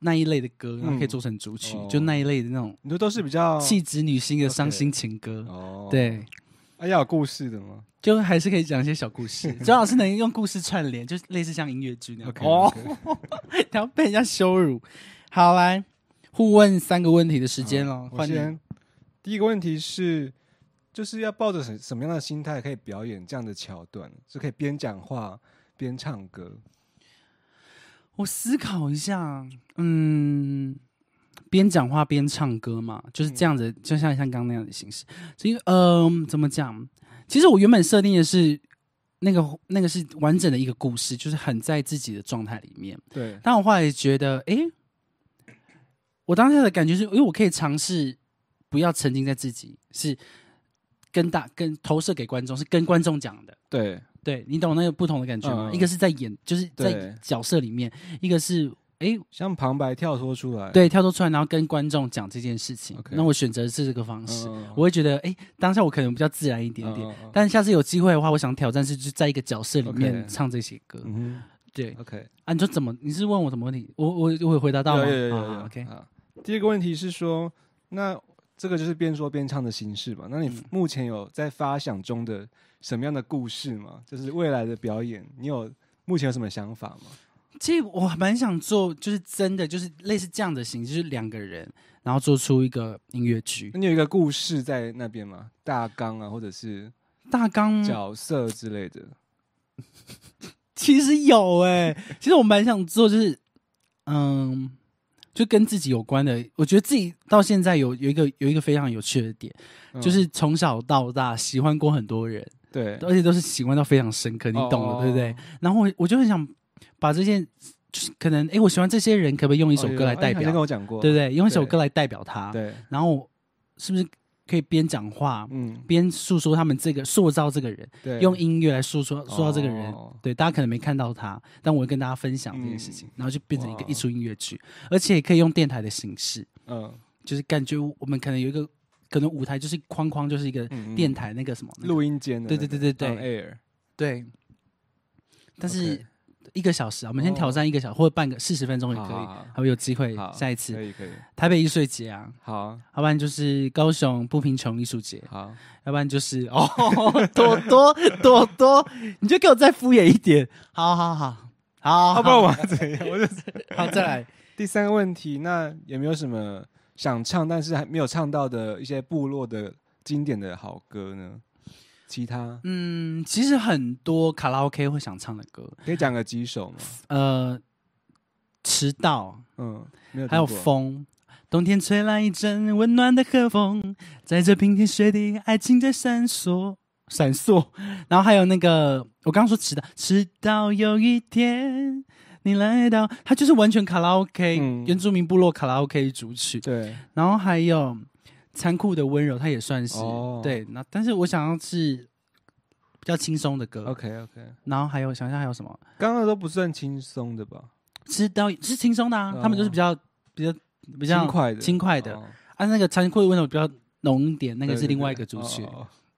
那一类的歌，然后可以做成主曲，哦就那一类的那种你说都是比较气质女星的伤心情歌。哦，对，啊，要有故事的吗就还是可以讲一些小故事。周老师能用故事串联，就是类似像音乐剧那样。哦，*laughs* 然后被人家羞辱。好，来互问三个问题的时间了，我换你。先。第一个问题是，就是要抱着什什么样的心态可以表演这样的桥段？是可以边讲话边唱歌？我思考一下，嗯，边讲话边唱歌嘛，就是这样子，就像像刚刚那样的形式。所以，嗯、怎么讲？其实我原本设定的是那个那个是完整的一个故事，就是很在自己的状态里面。对，但我后来觉得，哎，我当下的感觉是，因为我可以尝试不要沉浸在自己，是跟大跟投射给观众，是跟观众讲的。对，对你懂那个不同的感觉吗？嗯一个是在演，就是在对角色里面；一个是诶，像旁白跳脱出来。对跳脱出来，然后跟观众讲这件事情。OK 那我选择是这个方式，嗯，我会觉得，诶，当下我可能比较自然一点点。嗯嗯但下次有机会的话，我想挑战是就在一个角色里面 OK 唱这些歌。嗯对哼，OK。啊，你说怎么？你是问我什么问题？我我我有回答到吗？有有有有啊 OK，啊。第二个问题是说，那这个就是边说边唱的形式嘛？那你嗯目前有在发想中的什么样的故事吗？就是未来的表演，你有目前有什么想法吗？其实我蛮想做，就是真的就是类似这样的形式，就是两个人，然后做出一个音乐剧那你有一个故事在那边吗？大纲啊，或者是大纲。角色之类的？其实有哎、其实我蛮想做，就是嗯，就跟自己有关的。我觉得自己到现在有有一个有一个非常有趣的点，嗯就是从小到大喜欢过很多人，对，而且都是喜欢到非常深刻，你懂的，哦对不对？？然后我我就很想把这件，就是可能哎，我喜欢这些人，可不可以用一一首歌来代表？哦跟？我讲过，对不对？用一首歌来代表他，对，然后是不是可以边讲话嗯，边诉说他们这个塑造这个人，对，用音乐来诉说塑造这个人？哦。对，大家可能没看到他，但我会跟大家分享这件事情，嗯。然后就变成一个哇。一出音乐剧，而且也可以用电台的形式，嗯。就是感觉我们可能有一个可能舞台就是框框就是一个电台那个什么那个。录音间的对那个，对对。对对 air，对，但是一个小时啊，我们先哦挑战一个小时或者半个四十分钟也可以，还会有机会，下一次。可以可以，台北艺术节啊，好。要不然就是高雄不贫穷艺术节，好，要不然就是 *laughs* 哦朵朵朵朵，你就给我再敷衍一点，好好好。好，要不然我要怎样？我就好再来，*laughs* 第三个问题，那有没有什么想唱但是还没有唱到的一些部落的经典的好歌呢？其他嗯，其实很多卡拉 OK 会想唱的歌，可以讲个几首吗？呃，迟到，嗯，没有，还有风。冬天吹来一阵温暖的和风，在这冰天雪地，爱情在闪烁闪烁。然后还有那个，我刚刚说迟到，迟到有一天你来到，它就是完全卡拉 OK，、嗯原住民部落卡拉 OK 主曲。对，然后还有残酷的温柔，它也算是、哦对。那但是我想要是比较轻松的歌。OK OK，然后还有想想还有什么？刚刚都不算轻松的吧？是都是轻松的啊，哦他们就是比较比较比较轻快的，轻快的。哦啊，那个残酷的温柔比较浓一点，那个是另外一个主曲。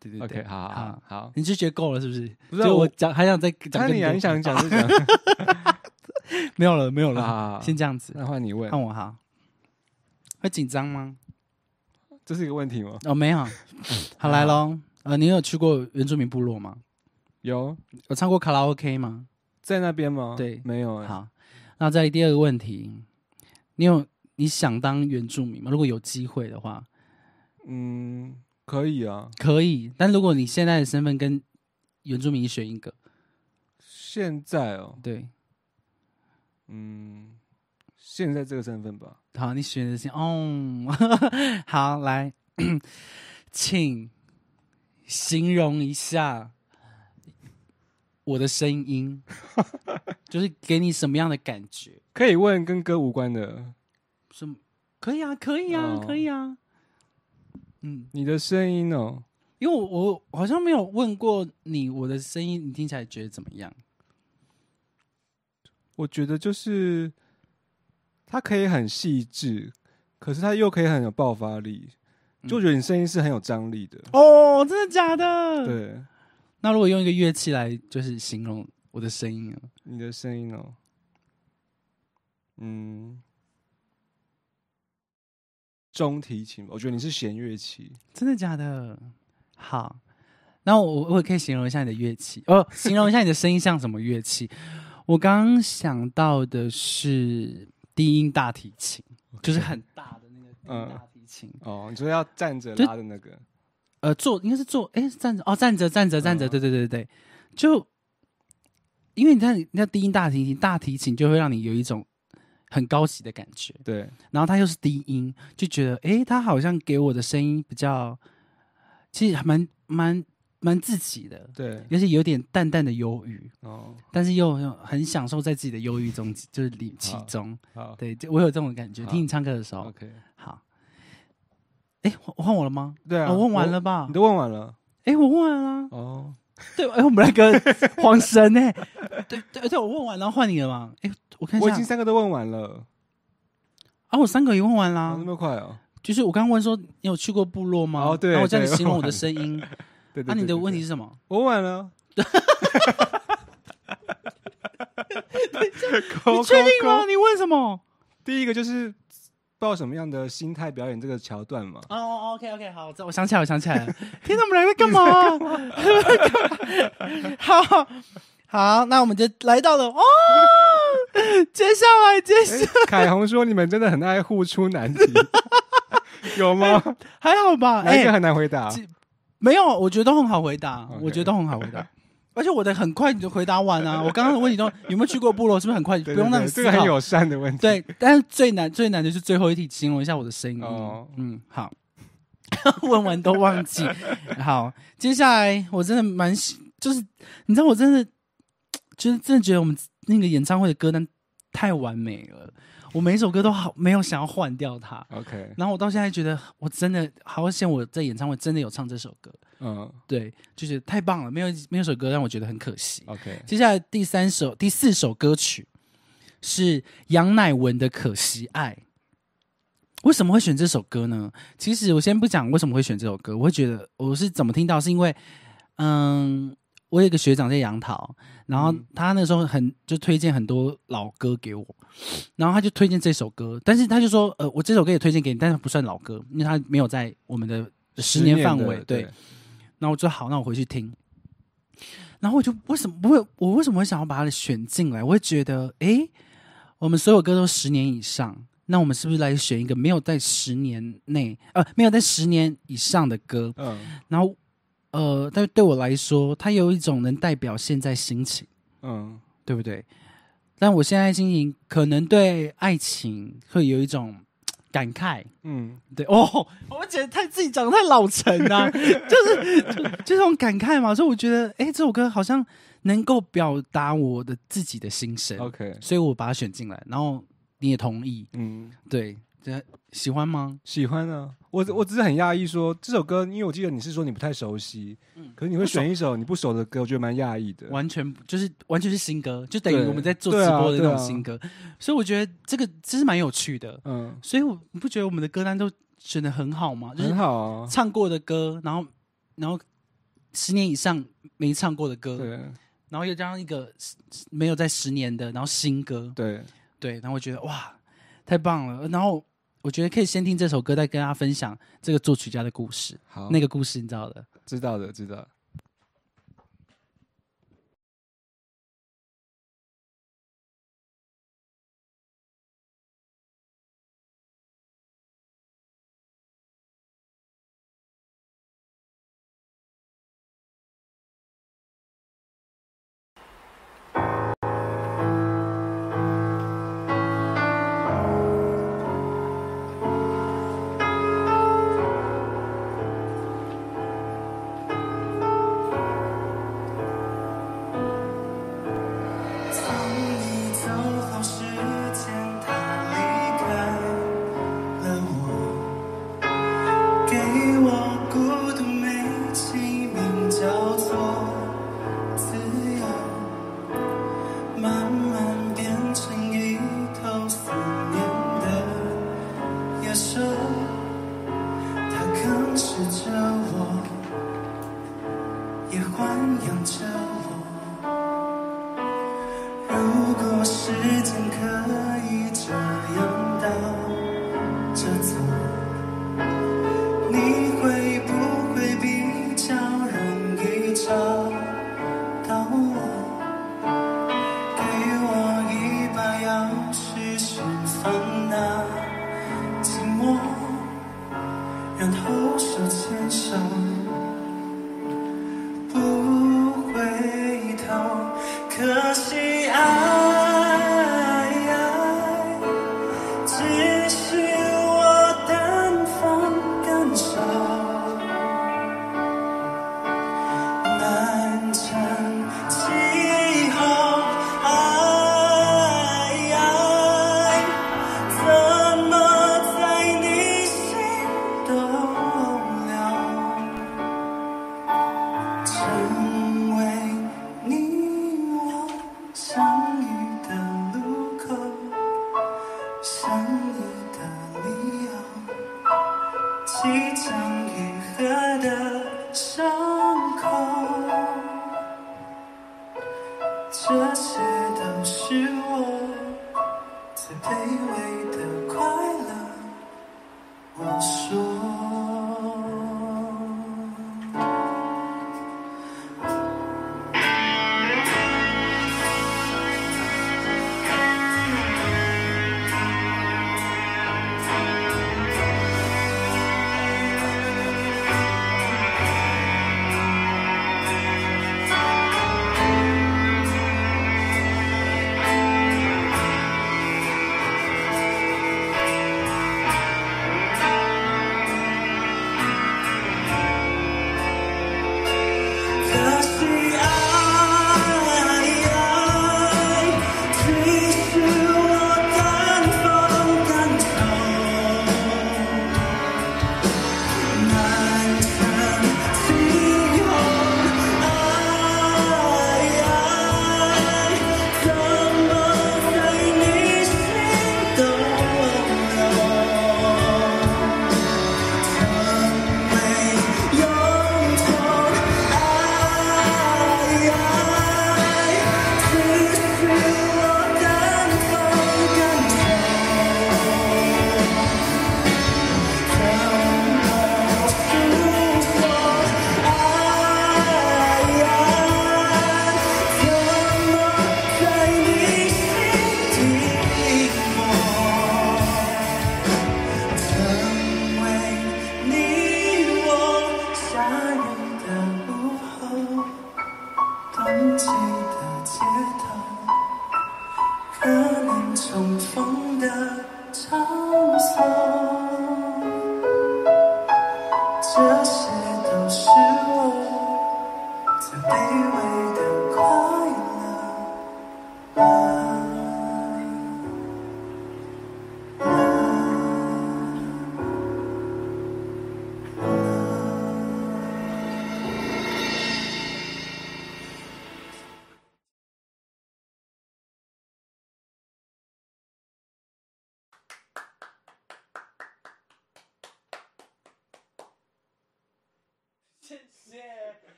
对对哦对 OK，好好好好。你就觉得够了是不是？不是啊我就我讲还想再讲更多你想讲就讲。*laughs* 没有了没有了，先这样子。那换你问换，我哈，会紧张吗？这是一个问题吗？哦，没有。好来喽，呃，你有去过原住民部落吗？有有唱过卡拉 OK 吗？在那边吗？对没有欸。好，那再第二个问题，你有你想当原住民吗？如果有机会的话，嗯，可以啊。可以。但如果你现在的身份跟原住民选一个，现在哦，对，嗯，现在这个身份吧。好，你选的是哦，好，来，请形容一下我的声音，*laughs* 就是给你什么样的感觉？可以问跟歌无关的，什么？可以啊，可以啊，哦可以啊。嗯，你的声音哦，因为我我好像没有问过你，我的声音你听起来觉得怎么样？我觉得就是它可以很细致，可是它又可以很有爆发力，就觉得你声音是很有张力的。哦，真的假的？。对，那如果用一个乐器来就是形容我的声音呢？你的声音哦，嗯，中提琴，我觉得你是弦乐器。真的假的？好，那我我也可以形容一下你的乐器哦，形容一下你的声音像什么乐器？*laughs* 我刚刚想到的是低音大提琴，就是很大的那个低音大提琴。哦，你说要站着拉的那个，呃，坐应该是坐，哎，是站着哦，站着站着站着，嗯对对对对对，就因为你看，你看低音大提琴，大提琴就会让你有一种很高级的感觉，对，然后他又是低音，就觉得哎，他好像给我的声音比较，其实还蛮蛮蛮自己的，对，而且有点淡淡的忧郁，哦，但是又又很享受在自己的忧郁中，就是里其中。好对，就我有这种感觉，好听你唱歌的时候，，OK，好。哎，我换我了吗？对啊，哦我问完了吧你？都问完了，哎，我问完了。哦，*laughs* 对，哎，我们来个黄神哎，*laughs* 对对对，我问完，然后换你了嘛？哎，我看一下我已经三个都问完了，啊，我三个也问完啦啊，那。么快哦，就是我刚刚问说你有去过部落吗？哦对然后我叫你形容我的声音。对对那、你的问题是是什么？我问完了，*laughs* 你确定吗？？你问什么？第一个就是抱什么样的心态表演这个桥段嘛？哦，OK OK，好，我想起来，我想起来了。*laughs* 天哪，我们两个在干嘛？*laughs* 好好，那我们就来到了哦。接下来，接下来凯红说你们真的很爱互出难题，*laughs* 有吗？还好吧？哪一个哎，很难回答？这没有，我觉得都很好回答我觉得都很好回答。而且我的很快你就回答完啊！*laughs* 我刚刚的问题中有没有去过部落，是不是很快？不用对对让你思考。这个很友善的问题。对，但是最难最难的是最后一题，形容一下我的声音。哦嗯，好，*laughs* 问完都忘记。*laughs* 好，接下来我真的蛮喜，就是你知道，我真的就是真的觉得我们那个演唱会的歌单太完美了，我每一首歌都好没有想要换掉它。OK，然后我到现在觉得，我真的好险，我在演唱会真的有唱这首歌，嗯对，就是太棒了，没有没有一首歌让我觉得很可惜。，OK，接下来第三首、第四首歌曲是杨乃文的《可惜爱》。为什么会选这首歌呢？其实我先不讲为什么会选这首歌，我会觉得我是怎么听到，是因为，嗯，我有一个学长在杨桃，然后嗯他那时候很就推荐很多老歌给我，然后他就推荐这首歌，但是他就说，呃，我这首歌也推荐给你，但是不算老歌，因为他没有在我们的十年范围。对，对，然后我就好，那我回去听。然后我就为什么不会？我为什么会想要把它选进来？我会觉得，哎，我们所有歌都十年以上，那我们是不是来选一个没有在十年内，呃，没有在十年以上的歌？嗯然后，呃，但对我来说，它有一种能代表现在心情，嗯对不对？但我现在心情可能对爱情会有一种感慨，嗯，对哦，*laughs* 我觉得太自己讲的太老成啊，*laughs* 就是就就这种感慨嘛，所以我觉得，哎，这首歌好像能够表达我的自己的心声，OK，所以我把它选进来，然后你也同意，嗯，对，这喜欢吗？喜欢啊。我我只是很讶异说这首歌，因为我记得你是说你不太熟悉，嗯可是你会选一首你不熟的歌，我觉得蛮讶异的。完全就是完全是新歌，就等于我们在做直播的那种新歌，所以我觉得这个其实蛮有趣的。嗯，所以我你不觉得我们的歌单都选的很好吗？就是很好啊。唱过的歌，然后然后十年以上没唱过的歌，对然后又加上一个没有在十年的，然后新歌，对，对，然后我觉得哇，太棒了。然后我觉得可以先听这首歌，再跟大家分享这个作曲家的故事。好，那个故事你知道的，知道的知道。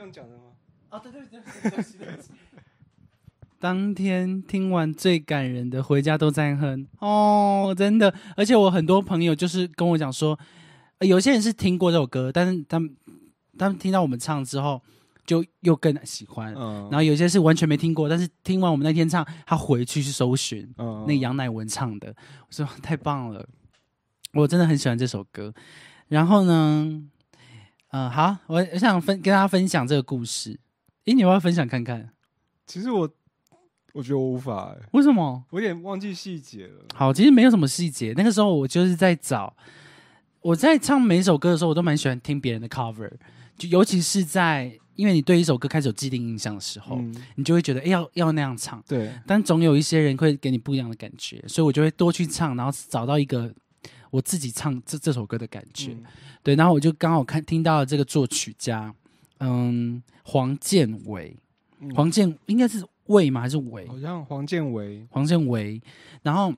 这样讲的吗？啊，对对对对对不起对不起。当天听完最感人的，回家都在哼哦，真的。而且我很多朋友就是跟我讲说，呃有些人是听过这首歌，但是他们他们听到我们唱之后，就又更喜欢。嗯然后有些是完全没听过，但是听完我们那天唱，他回去去搜寻嗯那个杨乃文唱的，我说太棒了，我真的很喜欢这首歌。然后呢，嗯、好，我我想分跟大家分享这个故事。诶，你要不要分享看看？其实我我觉得我无法、欸，为什么？我有点忘记细节了。好，其实没有什么细节。那个时候我就是在找，我在唱每一首歌的时候，我都蛮喜欢听别人的 cover，就尤其是在因为你对一首歌开始有既定印象的时候，嗯，你就会觉得要要那样唱。对，但总有一些人会给你不一样的感觉，所以我就会多去唱，然后找到一个我自己唱这这首歌的感觉。嗯对，然后我就刚好看听到了这个作曲家，嗯，黄建伟，嗯黄建应该是魏吗？还是伟？好像黄建伟，黄建伟，然后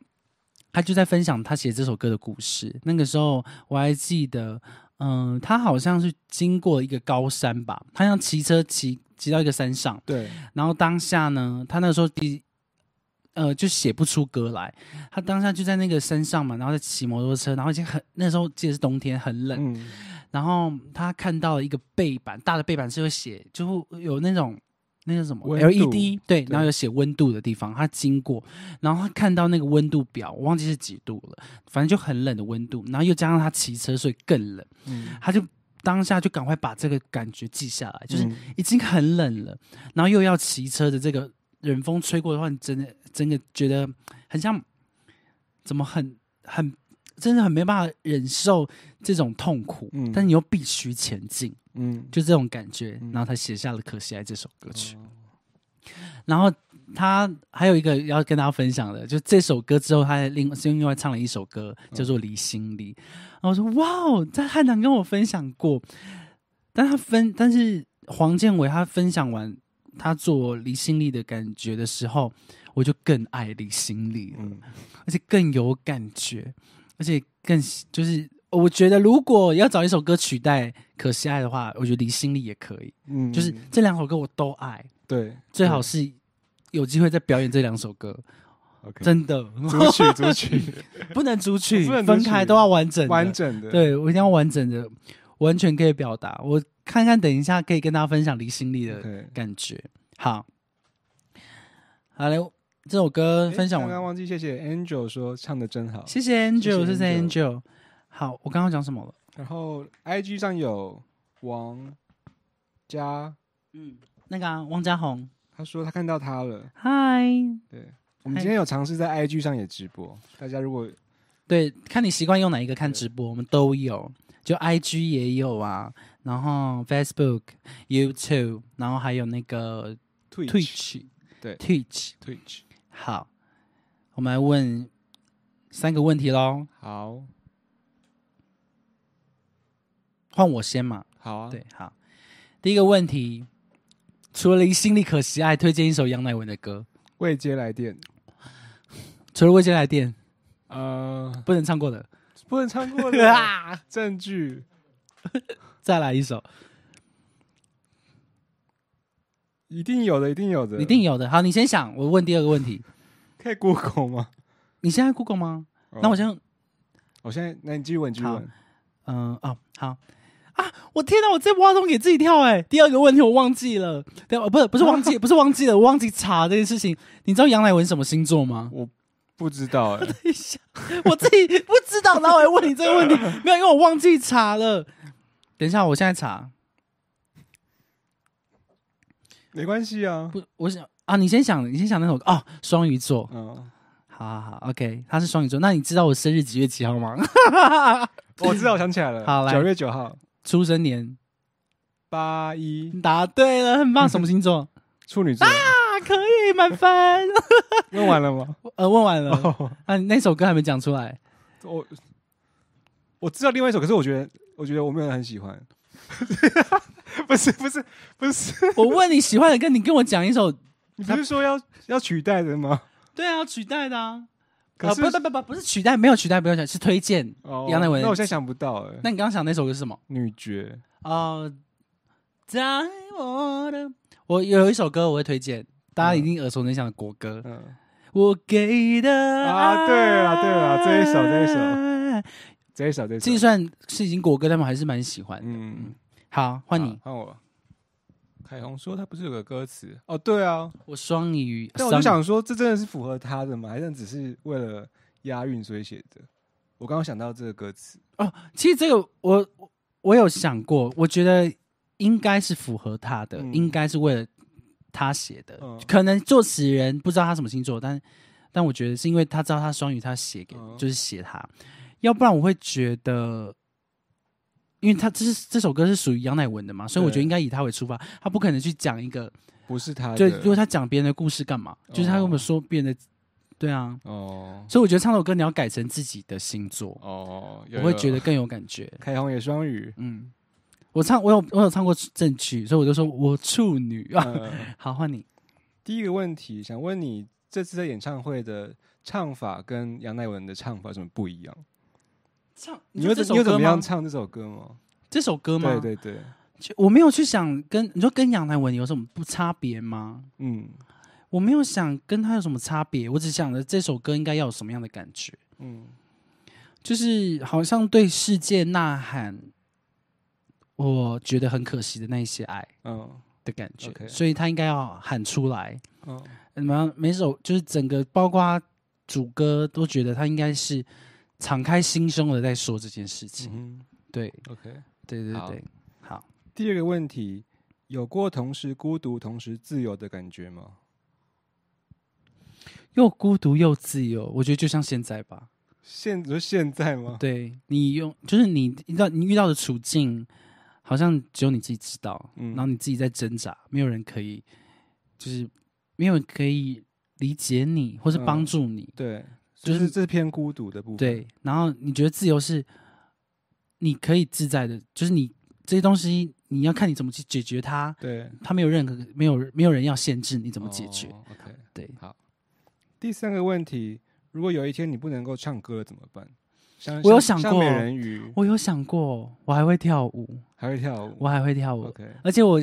他就在分享他写这首歌的故事。那个时候我还记得，嗯、他好像是经过一个高山吧，他像骑车骑骑到一个山上，对，然后当下呢，他那时候第呃就写不出歌来，他当下就在那个山上嘛，然后在骑摩托车，然后已经很那时候记得是冬天，很冷，嗯，然后他看到了一个背板，大的背板是会写，就会有那种那个什么 LED，对，对然后有写温度的地方，他经过，然后他看到那个温度表，我忘记是几度了，反正就很冷的温度，然后又加上他骑车，所以更冷，嗯。他就当下就赶快把这个感觉记下来，就是嗯。已经很冷了，然后又要骑车的这个冷风吹过的话，你真的真的觉得很像，怎么很很真的很没办法忍受这种痛苦，嗯但你又必须前进，嗯，就这种感觉，嗯然后他写下了《可惜爱》这首歌曲。哦然后他还有一个要跟大家分享的，就这首歌之后，他还另另外唱了一首歌，叫做《离心力》。然后我说：“哇哦，在汉南跟我分享过。”但他分，但是黄建伟他分享完他做《离心力》的感觉的时候，我就更爱《离心力》了，嗯而且更有感觉，而且更就是。我觉得，如果要找一首歌取代《可惜爱》的话，我觉得《离心力》也可以。嗯，就是这两首歌我都爱，对，最好是有机会再表演这两首歌真的组曲组曲不能逐曲不能组曲 *laughs* 分开，都要完整的完。整的，，对我一定要完整的，完全可以表达。我看看，等一下可以跟大家分享离心力的。感觉。好，好嘞，这首歌分享完，刚刚忘记谢谢 Angel 说唱的真好，谢谢 Angel，谢谢 Angel。好，我刚刚讲什么了？然后 IG 上有王佳，嗯，那个啊，汪家宏，他说他看到他了。嗨，对，我们今天有尝试在 IG 上也直播，大家如果对，看你习惯用哪一个看直播，我们都有，就 IG 也有啊，然后 Facebook、YouTube，然后还有那个 Twitch 对 Twitch。Twitch 好，我们来问三个问题喽，好换我先嘛。好啊，对，好，第一个问题，除了离心力可惜爱，推荐一首杨乃文的歌，未接来电，除了未接来电呃，不能唱过的，不能唱过的啊 *laughs* 证据，再来一首，一定有的，一定有的，一定有的。好，你先想，我问第二个问题，可以 Google 吗？你现在 Google 吗？那我哦先，我现在，那你继续问，继续好问。嗯、哦，好。啊！我天哪！我这挖洞给自己跳哎、第二个问题我忘记了，对，哦不是不是忘记，*laughs* 不是忘记了，我忘记查这件事情。你知道杨乃文什么星座吗？我不知道哎，*laughs* 等一下，我自己不知道，然后我还问你这个问题，没有，因为我忘记查了。等一下，我现在查。没关系啊。不，我想啊，你先想，你先想那首歌哦，双鱼座，嗯，好好好，OK，他是双鱼座，那你知道我生日几月几号吗？*laughs* 我知道，我想起来了。*laughs* 好来九月九号，出生年，八一你答对了，很棒，什么星座？*laughs* 处女座。啊，可以满分。问完了吗？呃，问完了，哦啊，你那首歌还没讲出来，我我知道另外一首，可是我觉得我觉得我没有很喜欢。*laughs* 不是不是不是，我问你喜欢的歌，你跟我讲一首，*laughs* 你不是说要要取代的吗？*laughs* 对啊，取代的啊，可是啊不不不不，不是取代，没有取代，不用讲，是推荐。哦杨乃文那我现在想不到哎。那你刚刚想那首歌是什么？女爵，哦，在我的，我有一首歌我会推荐，大家一定耳熟能详的国歌，嗯，我给的啊对啊对啊这一首这一首首，这一首这一首，计算是已经国歌，他们还是蛮喜欢的。嗯，好，换你。好，换我。凯虹说他不是有个歌词？哦，对啊，我双鱼，但我就想说，这真的是符合他的吗？还是只是为了押韵所以写的？我刚刚想到这个歌词，哦，其实这个我我我有想过，我觉得应该是符合他的，嗯。应该是为了他写的。嗯。可能作词人不知道他什么星座，但但我觉得是因为他知道他双鱼，他写给、嗯。就是写他，要不然我会觉得。因为他这是这首歌是属于杨乃文的嘛，所以我觉得应该以他为出发，他不可能去讲一个，不是他的，就如果他讲别人的故事干嘛？就是他跟我们哦说别人的，对啊，哦所以我觉得唱首歌你要改成自己的星座，哦，我会觉得更有感觉。开红也双鱼，嗯，我唱我有我有唱过正曲，所以我就说我处女啊。嗯 *laughs* 好，换你。第一个问题想问你，这次的演唱会的唱法跟杨乃文的唱法有什么不一样？唱你会这首你会怎么样？唱这首歌吗？这首歌吗？对对对，就我没有去想跟你说跟杨乃文有什么不差别吗？嗯我没有想跟他有什么差别，我只想着这首歌应该要有什么样的感觉，嗯就是好像对世界呐喊，我觉得很可惜的那一些爱嗯的感觉所以他应该要喊出来。嗯那么每首就是整个包括主歌都觉得他应该是敞开心胸的在说这件事情。嗯对，OK。对对对，好。第二个问题，有过同时孤独同时自由的感觉吗？又孤独又自由，我觉得就像现在吧。现就现在吗？对你用，就是你遇到你遇到的处境，好像只有你自己知道，嗯然后你自己在挣扎，没有人可以，就是没有人可以理解你或是嗯帮助你。对，就就是是这偏孤独的部分。对，然后你觉得自由是你可以自在的，就是你这些东西你要看你怎么去解决它，对，它没有任何没有没有人要限制你怎么解决。哦 OK，对，好第三个问题，如果有一天你不能够唱歌了怎么办？像我有想过美人鱼我有想过，我还会跳舞，还会跳舞。我还会跳舞，OK，而且我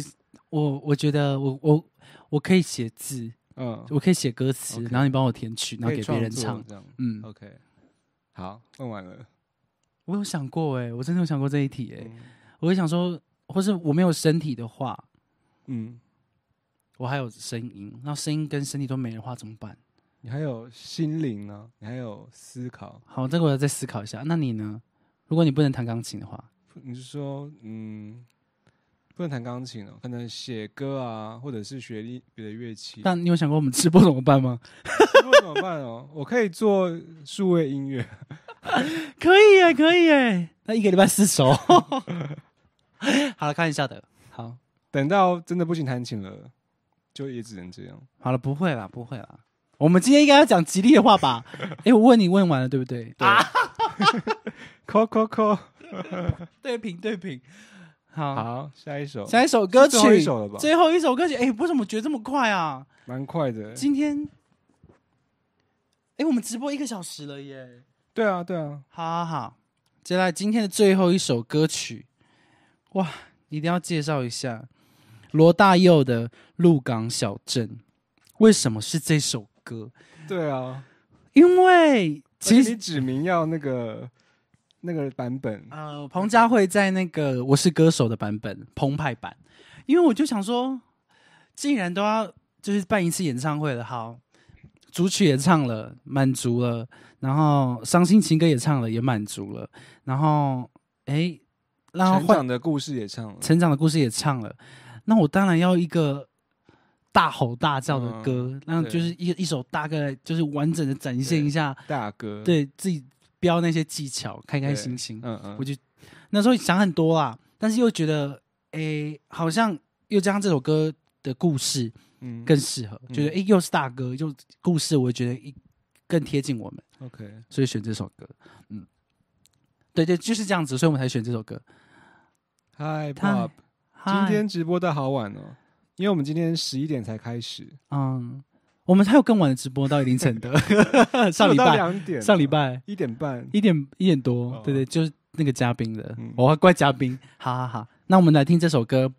我我觉得我我我可以写字，嗯，我可以写歌词然后你帮我填曲，然后给别人唱。这样。嗯，OK，好，问完了。我有想过哎、我真的有想过这一题哎、嗯我会想说，或是我没有身体的话，嗯，我还有声音，那声音跟身体都没的话怎么办？你还有心灵呢，你还有思考。好，这个我要再思考一下。那你呢？如果你不能弹钢琴的话，你是说，嗯，不能弹钢琴哦，可能写歌啊，或者是学历别的乐器。但你有想过我们直播怎么办吗？*laughs* 那怎么办哦？我可以做数位音乐。*laughs* 可以耶，可以耶。那一个礼拜四首。*laughs* 好了，开玩笑的。好，等到真的不行弹琴了，就也只能这样。好了，不会啦，不会啦。我们今天应该要讲吉利的话吧？哎、我问你问完了，对不对？对，扣扣扣。对平对平。好，好，下一首，下一首歌曲，最后一首了吧？最后一首歌曲。哎、为什么觉得这么快啊？蛮快的。今天，哎、我们直播一个小时了耶。对啊，对啊。好好好，接下来今天的最后一首歌曲，哇，一定要介绍一下罗大佑的《鹿港小镇》。为什么是这首歌？对啊，因为其实你指明要那个那个版本，呃，彭佳慧在那个《我是歌手》的版本澎湃版，因为我就想说，既然都要就是办一次演唱会了，好，主曲也唱了，满足了，然后伤心情歌也唱了，也满足了，然后哎，然后成长的故事也唱了。成长的故事也唱了，那我当然要一个大吼大叫的歌，嗯然后对就是一一首大概就是完整的展现一下大哥，，对自己飙那些技巧，开开心心。嗯嗯，我就那时候想很多啦，但是又觉得，诶，好像又加上这首歌的故事嗯更适合，嗯觉得诶又是大哥，又故事，我觉得一更贴近我们，OK，所以选这首歌。嗯，对对，就是这样子，所以我们才选这首歌。嗨他 Pop，今天直播到好晚哦，因为我们今天十一点才开始，嗯，我们还有更晚的直播到一定程度，*laughs* 上礼拜两点，上礼拜。一点半，一点一点多，哦。对对，就是那个嘉宾的。嗯，我还怪嘉宾，好好好，那我们来听这首歌，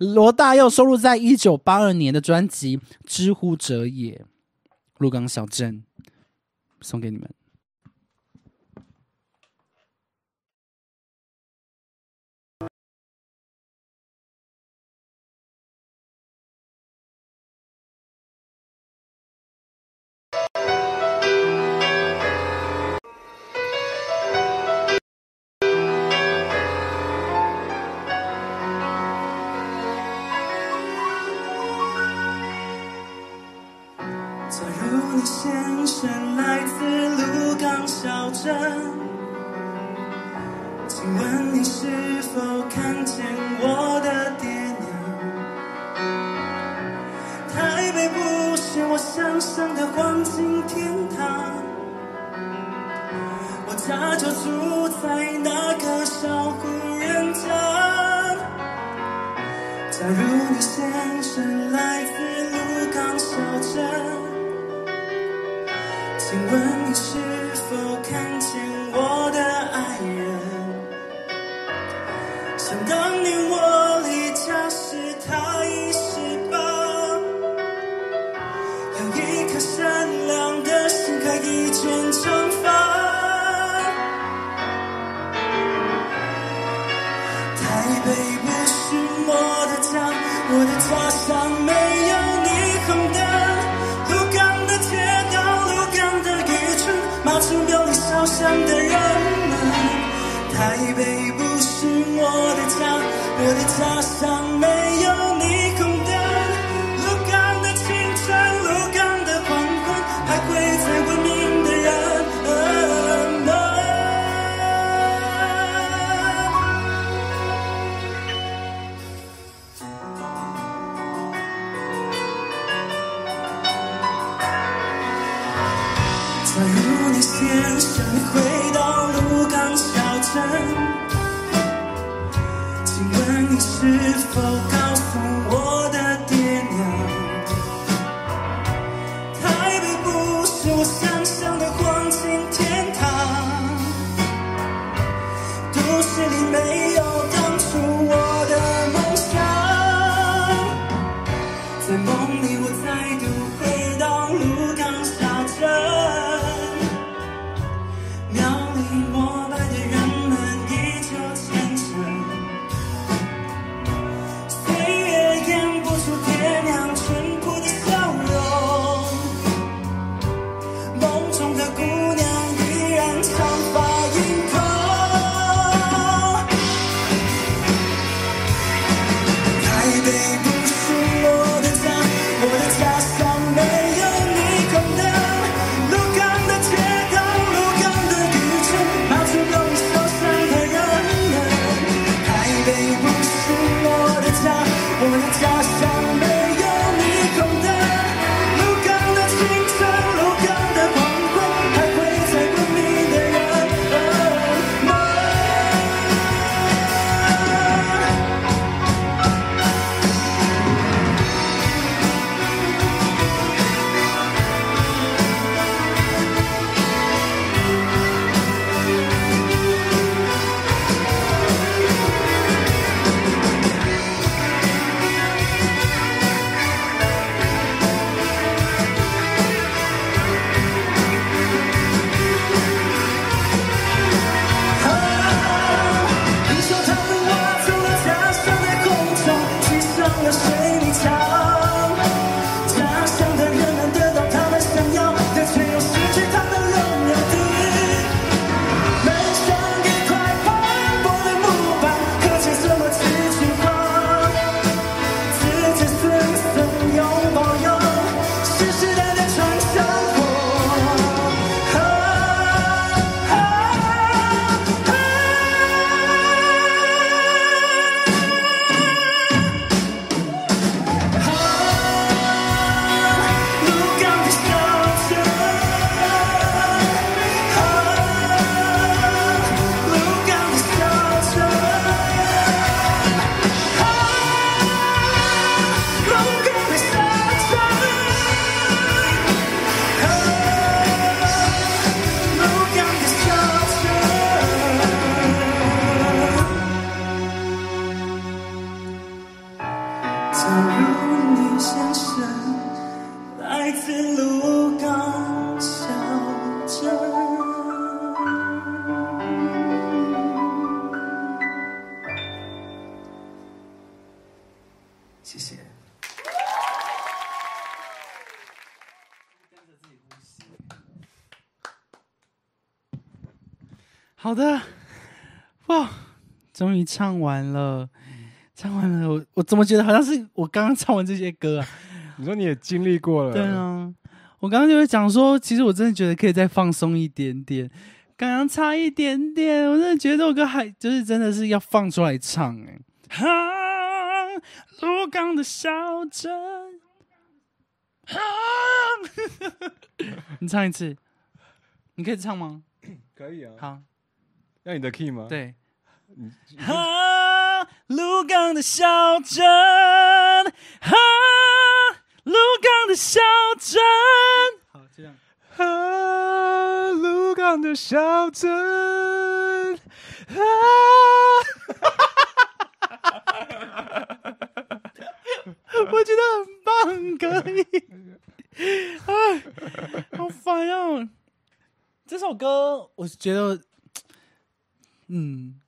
罗大佑收录在一九八二年的专辑《知乎者也》，鹿港小镇，送给你们。的，哇，终于唱完了，唱完了，我我怎么觉得好像是我刚刚唱完这些歌啊？你说你也经历过了，对，啊，我刚刚就会讲说，其实我真的觉得可以再放松一点点，刚刚差一点点，我真的觉得这首歌还就是真的是要放出来唱哎、哈，鹿港的小镇，哈，*laughs* 你唱一次，你可以唱吗？可以啊。好，要你的 key 吗？，对。你哈，鹿港的小镇，哈，鹿港的小镇。好，这样。哈，鹿港的小镇，哈，我觉得很棒，可以。哎，好烦哦！这首歌，我觉得，嗯，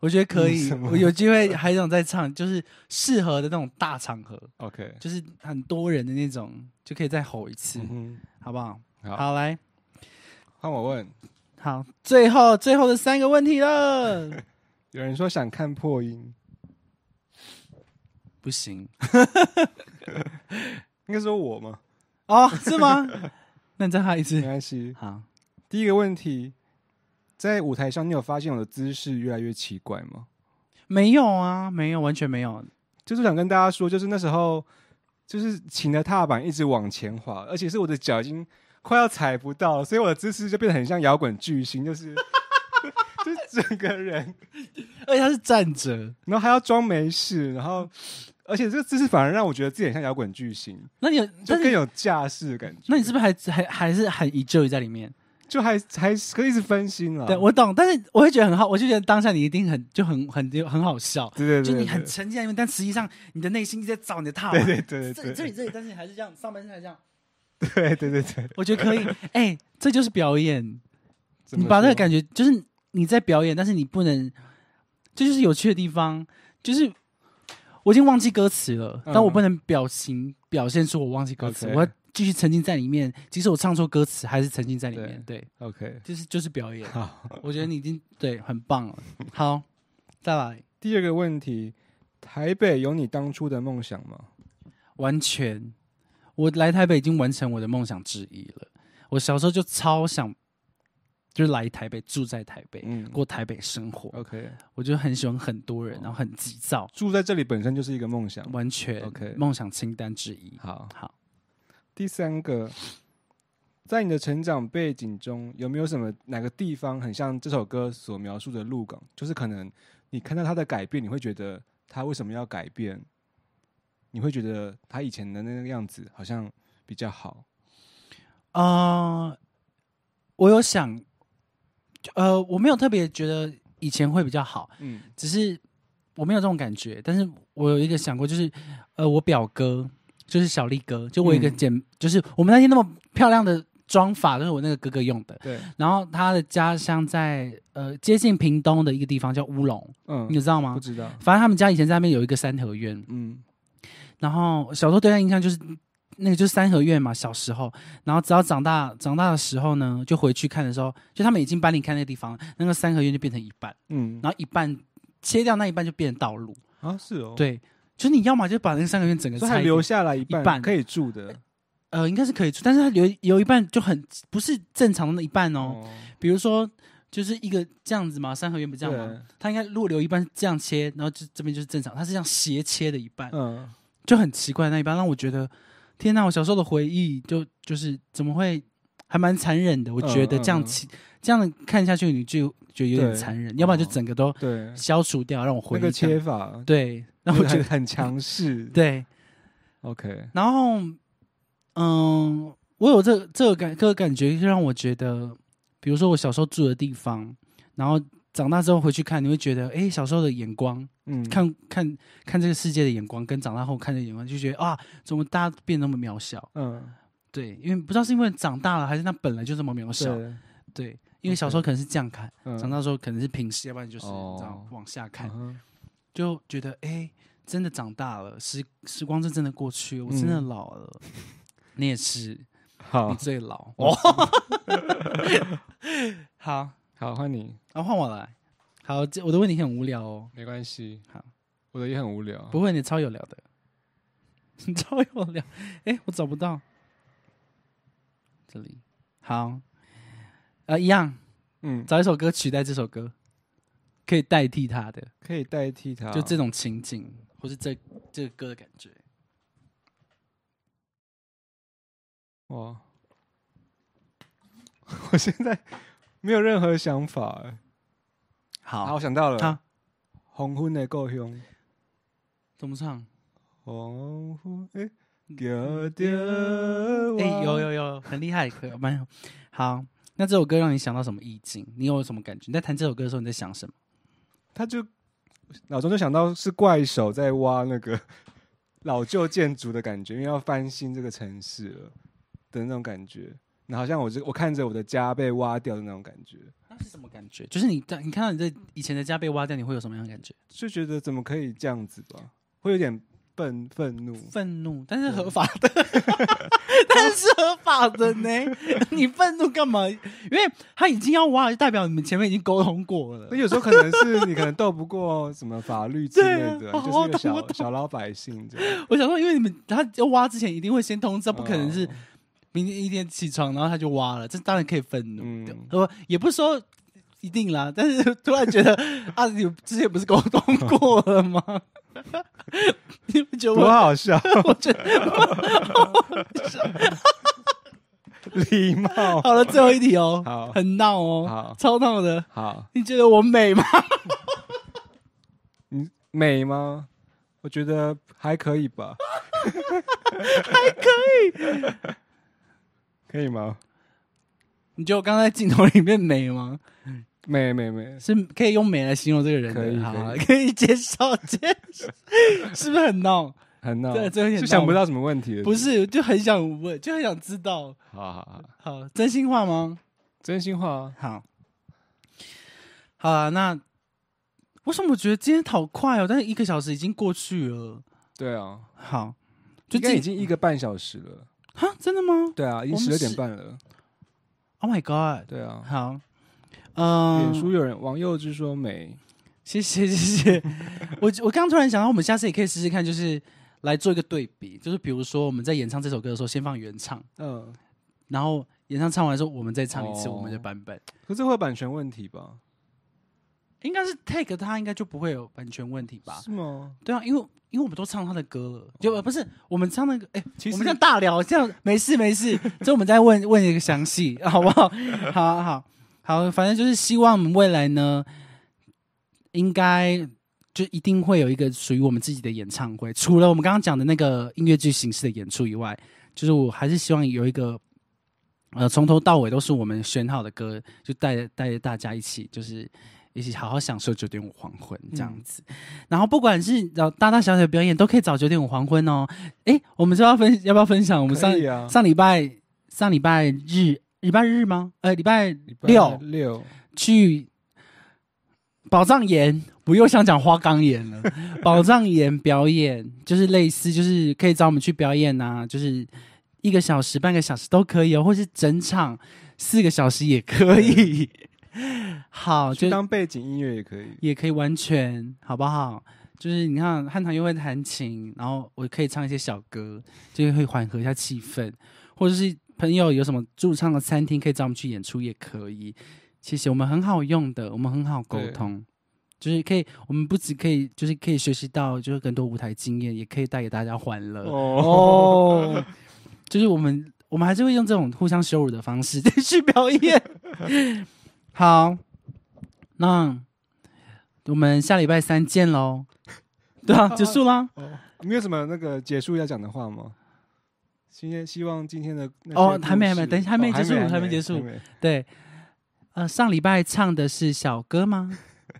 我觉得可以我有机会还想再唱，就是适合的那种大场合，OK，就是很多人的那种，就可以再吼一次，嗯好不好？好，好，来，换我问。好，最后最后的三个问题了。*laughs* 有人说想看破音，不行 *laughs* 应该说我吗？哦，是吗？*laughs* 那你再喊一次没次。关系。好，第一个问题，在舞台上，你有发现我的姿势越来越奇怪吗？没有啊，没有，完全没有。就是想跟大家说，就是那时候，就是琴的踏板一直往前滑，而且是我的脚已经快要踩不到，所以我的姿势就变得很像摇滚巨星，就是 *laughs* 就是整个人，而且他是站着，然后还要装没事，然后而且这个姿势反而让我觉得自己很像摇滚巨星，那你有，就更有架势的感觉。那你是不是还还还是很 enjoy 在里面？就还还可以一直分心了？对我懂，但是我会觉得很好，我就觉得当下你一定很就很很很好笑，对对就你很沉浸在里面，但实际上你的内心一直在找你的踏板。对对对这里这里这里，但是你还是这样，上半身还这样，*laughs* 对对对对，我觉得可以。哎、这就是表演，你把那个感觉，就是你在表演，但是你不能，这就是有趣的地方，就是我已经忘记歌词了，嗯但我不能表情表现出我忘记歌词我要继续沉浸在里面，即使我唱错歌词，还是沉浸在里面。对，OK。就是就是表演。好，我觉得你已经对很棒了。好，再来，第二个问题，台北有你当初的梦想吗？完全，我来台北已经完成我的梦想之一了。我小时候就超想，就是来台北，住在台北，嗯过台北生活。，OK，我就很喜欢很多人，然后很急躁，住在这里本身就是一个梦想。完全 OK 梦想清单之一。好，好，第三个，在你的成长背景中，有没有什么哪个地方很像这首歌所描述的鹿港？就是可能你看到他的改变，你会觉得他为什么要改变？你会觉得他以前的那个样子好像比较好。呃，我有想，呃，我没有特别觉得以前会比较好，嗯只是我没有这种感觉。但是我有一个想过，就是呃，我表哥就是小力哥，就我有一个嗯，就是我们那天那么漂亮的妆法都是我那个哥哥用的。对，然后他的家乡在呃接近屏东的一个地方叫乌龙，嗯。你，知道吗？不？知道。反正他们家以前在那边有一个三合院，嗯。然后小时候对他印象就是那个就是三合院嘛，小时候，然后只要长大长大的时候呢，就回去看的时候，就他们已经搬离开那个地方，那个三合院就变成一半，嗯，然后一半切掉那一半就变成道路，啊是哦，，对，就是你要么就把那个三合院整个所以还拆掉，留下来一一半半可以住的呃，应该是可以住，但是它留有一半就很不是正常的那一半哦，哦，比如说。就是一个这样子嘛，三合院不这样吗？对，它应该如果留一半是这样切，然后就这边就是正常，它是这样斜切的一半，嗯，就很奇怪那一半，让我觉得天哪！我小时候的回忆就就是怎么会还蛮残忍的？我觉得嗯嗯嗯这样起、这样看下去，你就觉得有点残忍，要不然就整个都对，消除掉，让我回那个切法，对，让我觉得很很强势。*laughs* 对。OK，然后嗯，我有这这个感这个感觉，就让我觉得，比如说我小时候住的地方，然后长大之后回去看，你会觉得，哎，小时候的眼光，嗯，看看看这个世界的眼光，跟长大后看的眼光，就觉得啊，怎么大家变得那么渺小？嗯，对，因为不知道是因为长大了，还是他本来就这么渺小。对，对，因为小时候可能是这样看，嗯长大之后可能是平视，要不然就是哦这样往下看，嗯就觉得哎，真的长大了，时时光是真的过去了，我真的嗯老了。你也是，*laughs* 好你，最老 *laughs* 哦哦。*laughs* 好，好，换你，啊，换我来。好，这我的问题很无聊哦。没关系。好，我的也很无聊。不会，你超有聊的，你超有聊。哎，我找不到这里。好，呃，一样，嗯，找一首歌取代这首歌，可以代替它的，可以代替它，就这种情景，或是这这个歌的感觉。哇，*laughs* 我现在没有任何想法哎。好，好，我想到了。好，黄昏的故乡，怎么唱？黄昏哎，有有有，很厉害，可蛮有。好，那这首歌让你想到什么意境？你有什么感觉？你在弹这首歌的时候，你在想什么？他就脑中就想到是怪手在挖那个 *laughs* 老旧建筑的感觉，因为要翻新这个城市了的那种感觉。那好像我这我看着我的家被挖掉的那种感觉，那是什么感觉？就是你在你看到你在以前的家被挖掉，你会有什么样的感觉？就觉得怎么可以这样子吧，会有点愤愤怒。愤怒，但是合法的，*laughs* 但是合法的呢？*laughs* 你愤怒干嘛？因为他已经要挖了，就代表你们前面已经沟通过了那。有时候可能是你可能斗不过什么法律之类的，对啊就是一个小小老百姓这样。我想说，因为你们他要挖之前一定会先通知，不可能是哦明天一天起床然后他就挖了，这当然可以愤怒的。嗯呃，也不是说一定啦，但是突然觉得 *laughs* 啊，你之前不是沟通过了吗？*laughs* 你不觉得多我？好笑，*laughs* 我觉得礼貌。好了，最后一题哦，好很闹哦，好超闹的。好，你觉得我美吗？*laughs* 你美吗？我觉得还可以吧。还可以。可以吗？你觉得我刚才镜头里面美吗？美美美，是可以用美来形容这个人的，可以好可以可以接受，接受，是不是很闹？很闹，对这有点是想不到什么问题的。不是，就很想问，就很想知道。好好好，好，真心话吗？真心话啊，好，好啊。那为什么我觉得今天好快哦？但是一个小时已经过去了。对啊，好，就应该已今经一个半小时了。哈，真的吗对啊，已经十二点半了。？Oh my god！对啊，好，嗯、脸书有人王幼之说美，谢谢谢谢。*laughs* 我我刚突然想到，我们下次也可以试试看，就是来做一个对比，就是比如说我们在演唱这首歌的时候，先放原唱，嗯，然后演唱唱完之后，我们再唱一次哦我们的版本。可是会有版权问题吧？应该是 take 他应该就不会有版权问题吧？是吗？对啊，因为因为我们都唱他的歌了，就、呃不是我们唱那个，哎、其实我们这样大聊，这样没事没事，这我们再问问一个详细，好不好？好 *laughs* 好好，反正就是希望我们未来呢，应该就一定会有一个属于我们自己的演唱会，除了我们刚刚讲的那个音乐剧形式的演出以外，就是我还是希望有一个。呃，从头到尾都是我们选好的歌，就带带着大家一起，就是一起好好享受九点五黄昏这样子。然后不管是找大大小小的表演，都可以找九点五黄昏哦。诶，我们就要分要不要分享？我们上、啊上礼拜上礼拜日礼拜日吗？呃，礼拜六六，去宝藏岩，我又想讲花岗岩了。*laughs* 宝藏岩表演就是类似，就是可以找我们去表演呐、就是一个小时、半个小时都可以哦，或是整场四个小时也可以。好，就当背景音乐也可以。也可以完全好不好？就是你看汉唐又会弹琴，然后我可以唱一些小歌，就会缓和一下气氛，或者是朋友有什么驻唱的餐厅可以找我们去演出也可以。谢谢，我们很好用的，我们很好沟通，就是可以，我们不只可以，就是可以学习到就是更多舞台经验，也可以带给大家欢乐哦。*laughs* 就是我们我们还是会用这种互相羞辱的方式 *laughs* 继续表演。*laughs* 好，那我们下礼拜三见喽。对啊，结束啦。没有什么那个结束要讲的话吗？今天希望今天的哦还没还没等一下还没哦结束还还没结束对，呃，上礼拜唱的是小歌吗？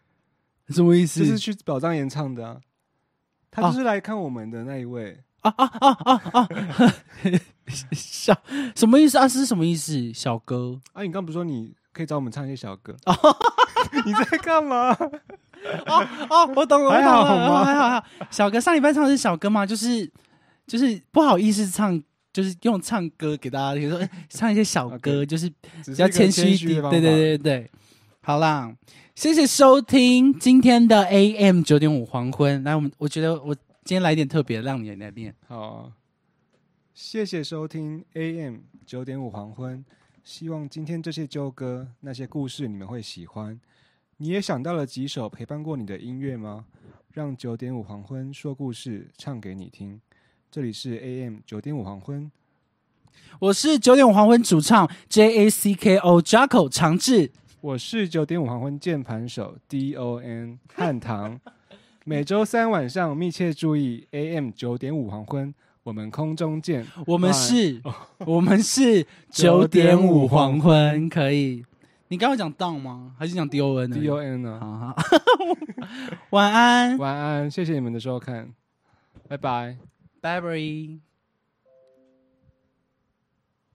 *laughs* 什么意思？就是去宝藏演唱的啊。他哦就是来看我们的那一位，啊啊啊啊啊！*laughs* 小什么意思啊？是什么意思？小哥啊，你刚不是说你可以找我们唱一些小歌？哦 *laughs* 你在干嘛？哦哦，我懂了，我懂还好了，吗还好还好。小哥上礼拜唱的是小歌吗？就是就是不好意思唱，就是用唱歌给大家听，说哎唱一些小歌就是比较谦虚一点。对对，对对对，好啦，谢谢收听今天的 AM 九点五黄昏。来，我们我觉得我今天来点特别，让你来念。好啊，谢谢收听 AM 九点五黄昏。希望今天这些旧歌、那些故事你们会喜欢。你也想到了几首陪伴过你的音乐吗？让九点五黄昏说故事，唱给你听。这里是 AM 九点五黄昏，我是九点五黄昏主唱 J A C K O Jaco 长治。我是九点五黄昏键盘手 D O N *laughs* 汉唐。每周三晚上密切注意 AM 九点五黄昏，我们空中见。我们是，*laughs* 我们是九点五黄昏，可以。你刚刚讲 down 吗？还是讲 D O N 呢 D O N 呢？好好，*laughs* 晚安，晚安，谢谢你们的收看，拜拜。拜拜。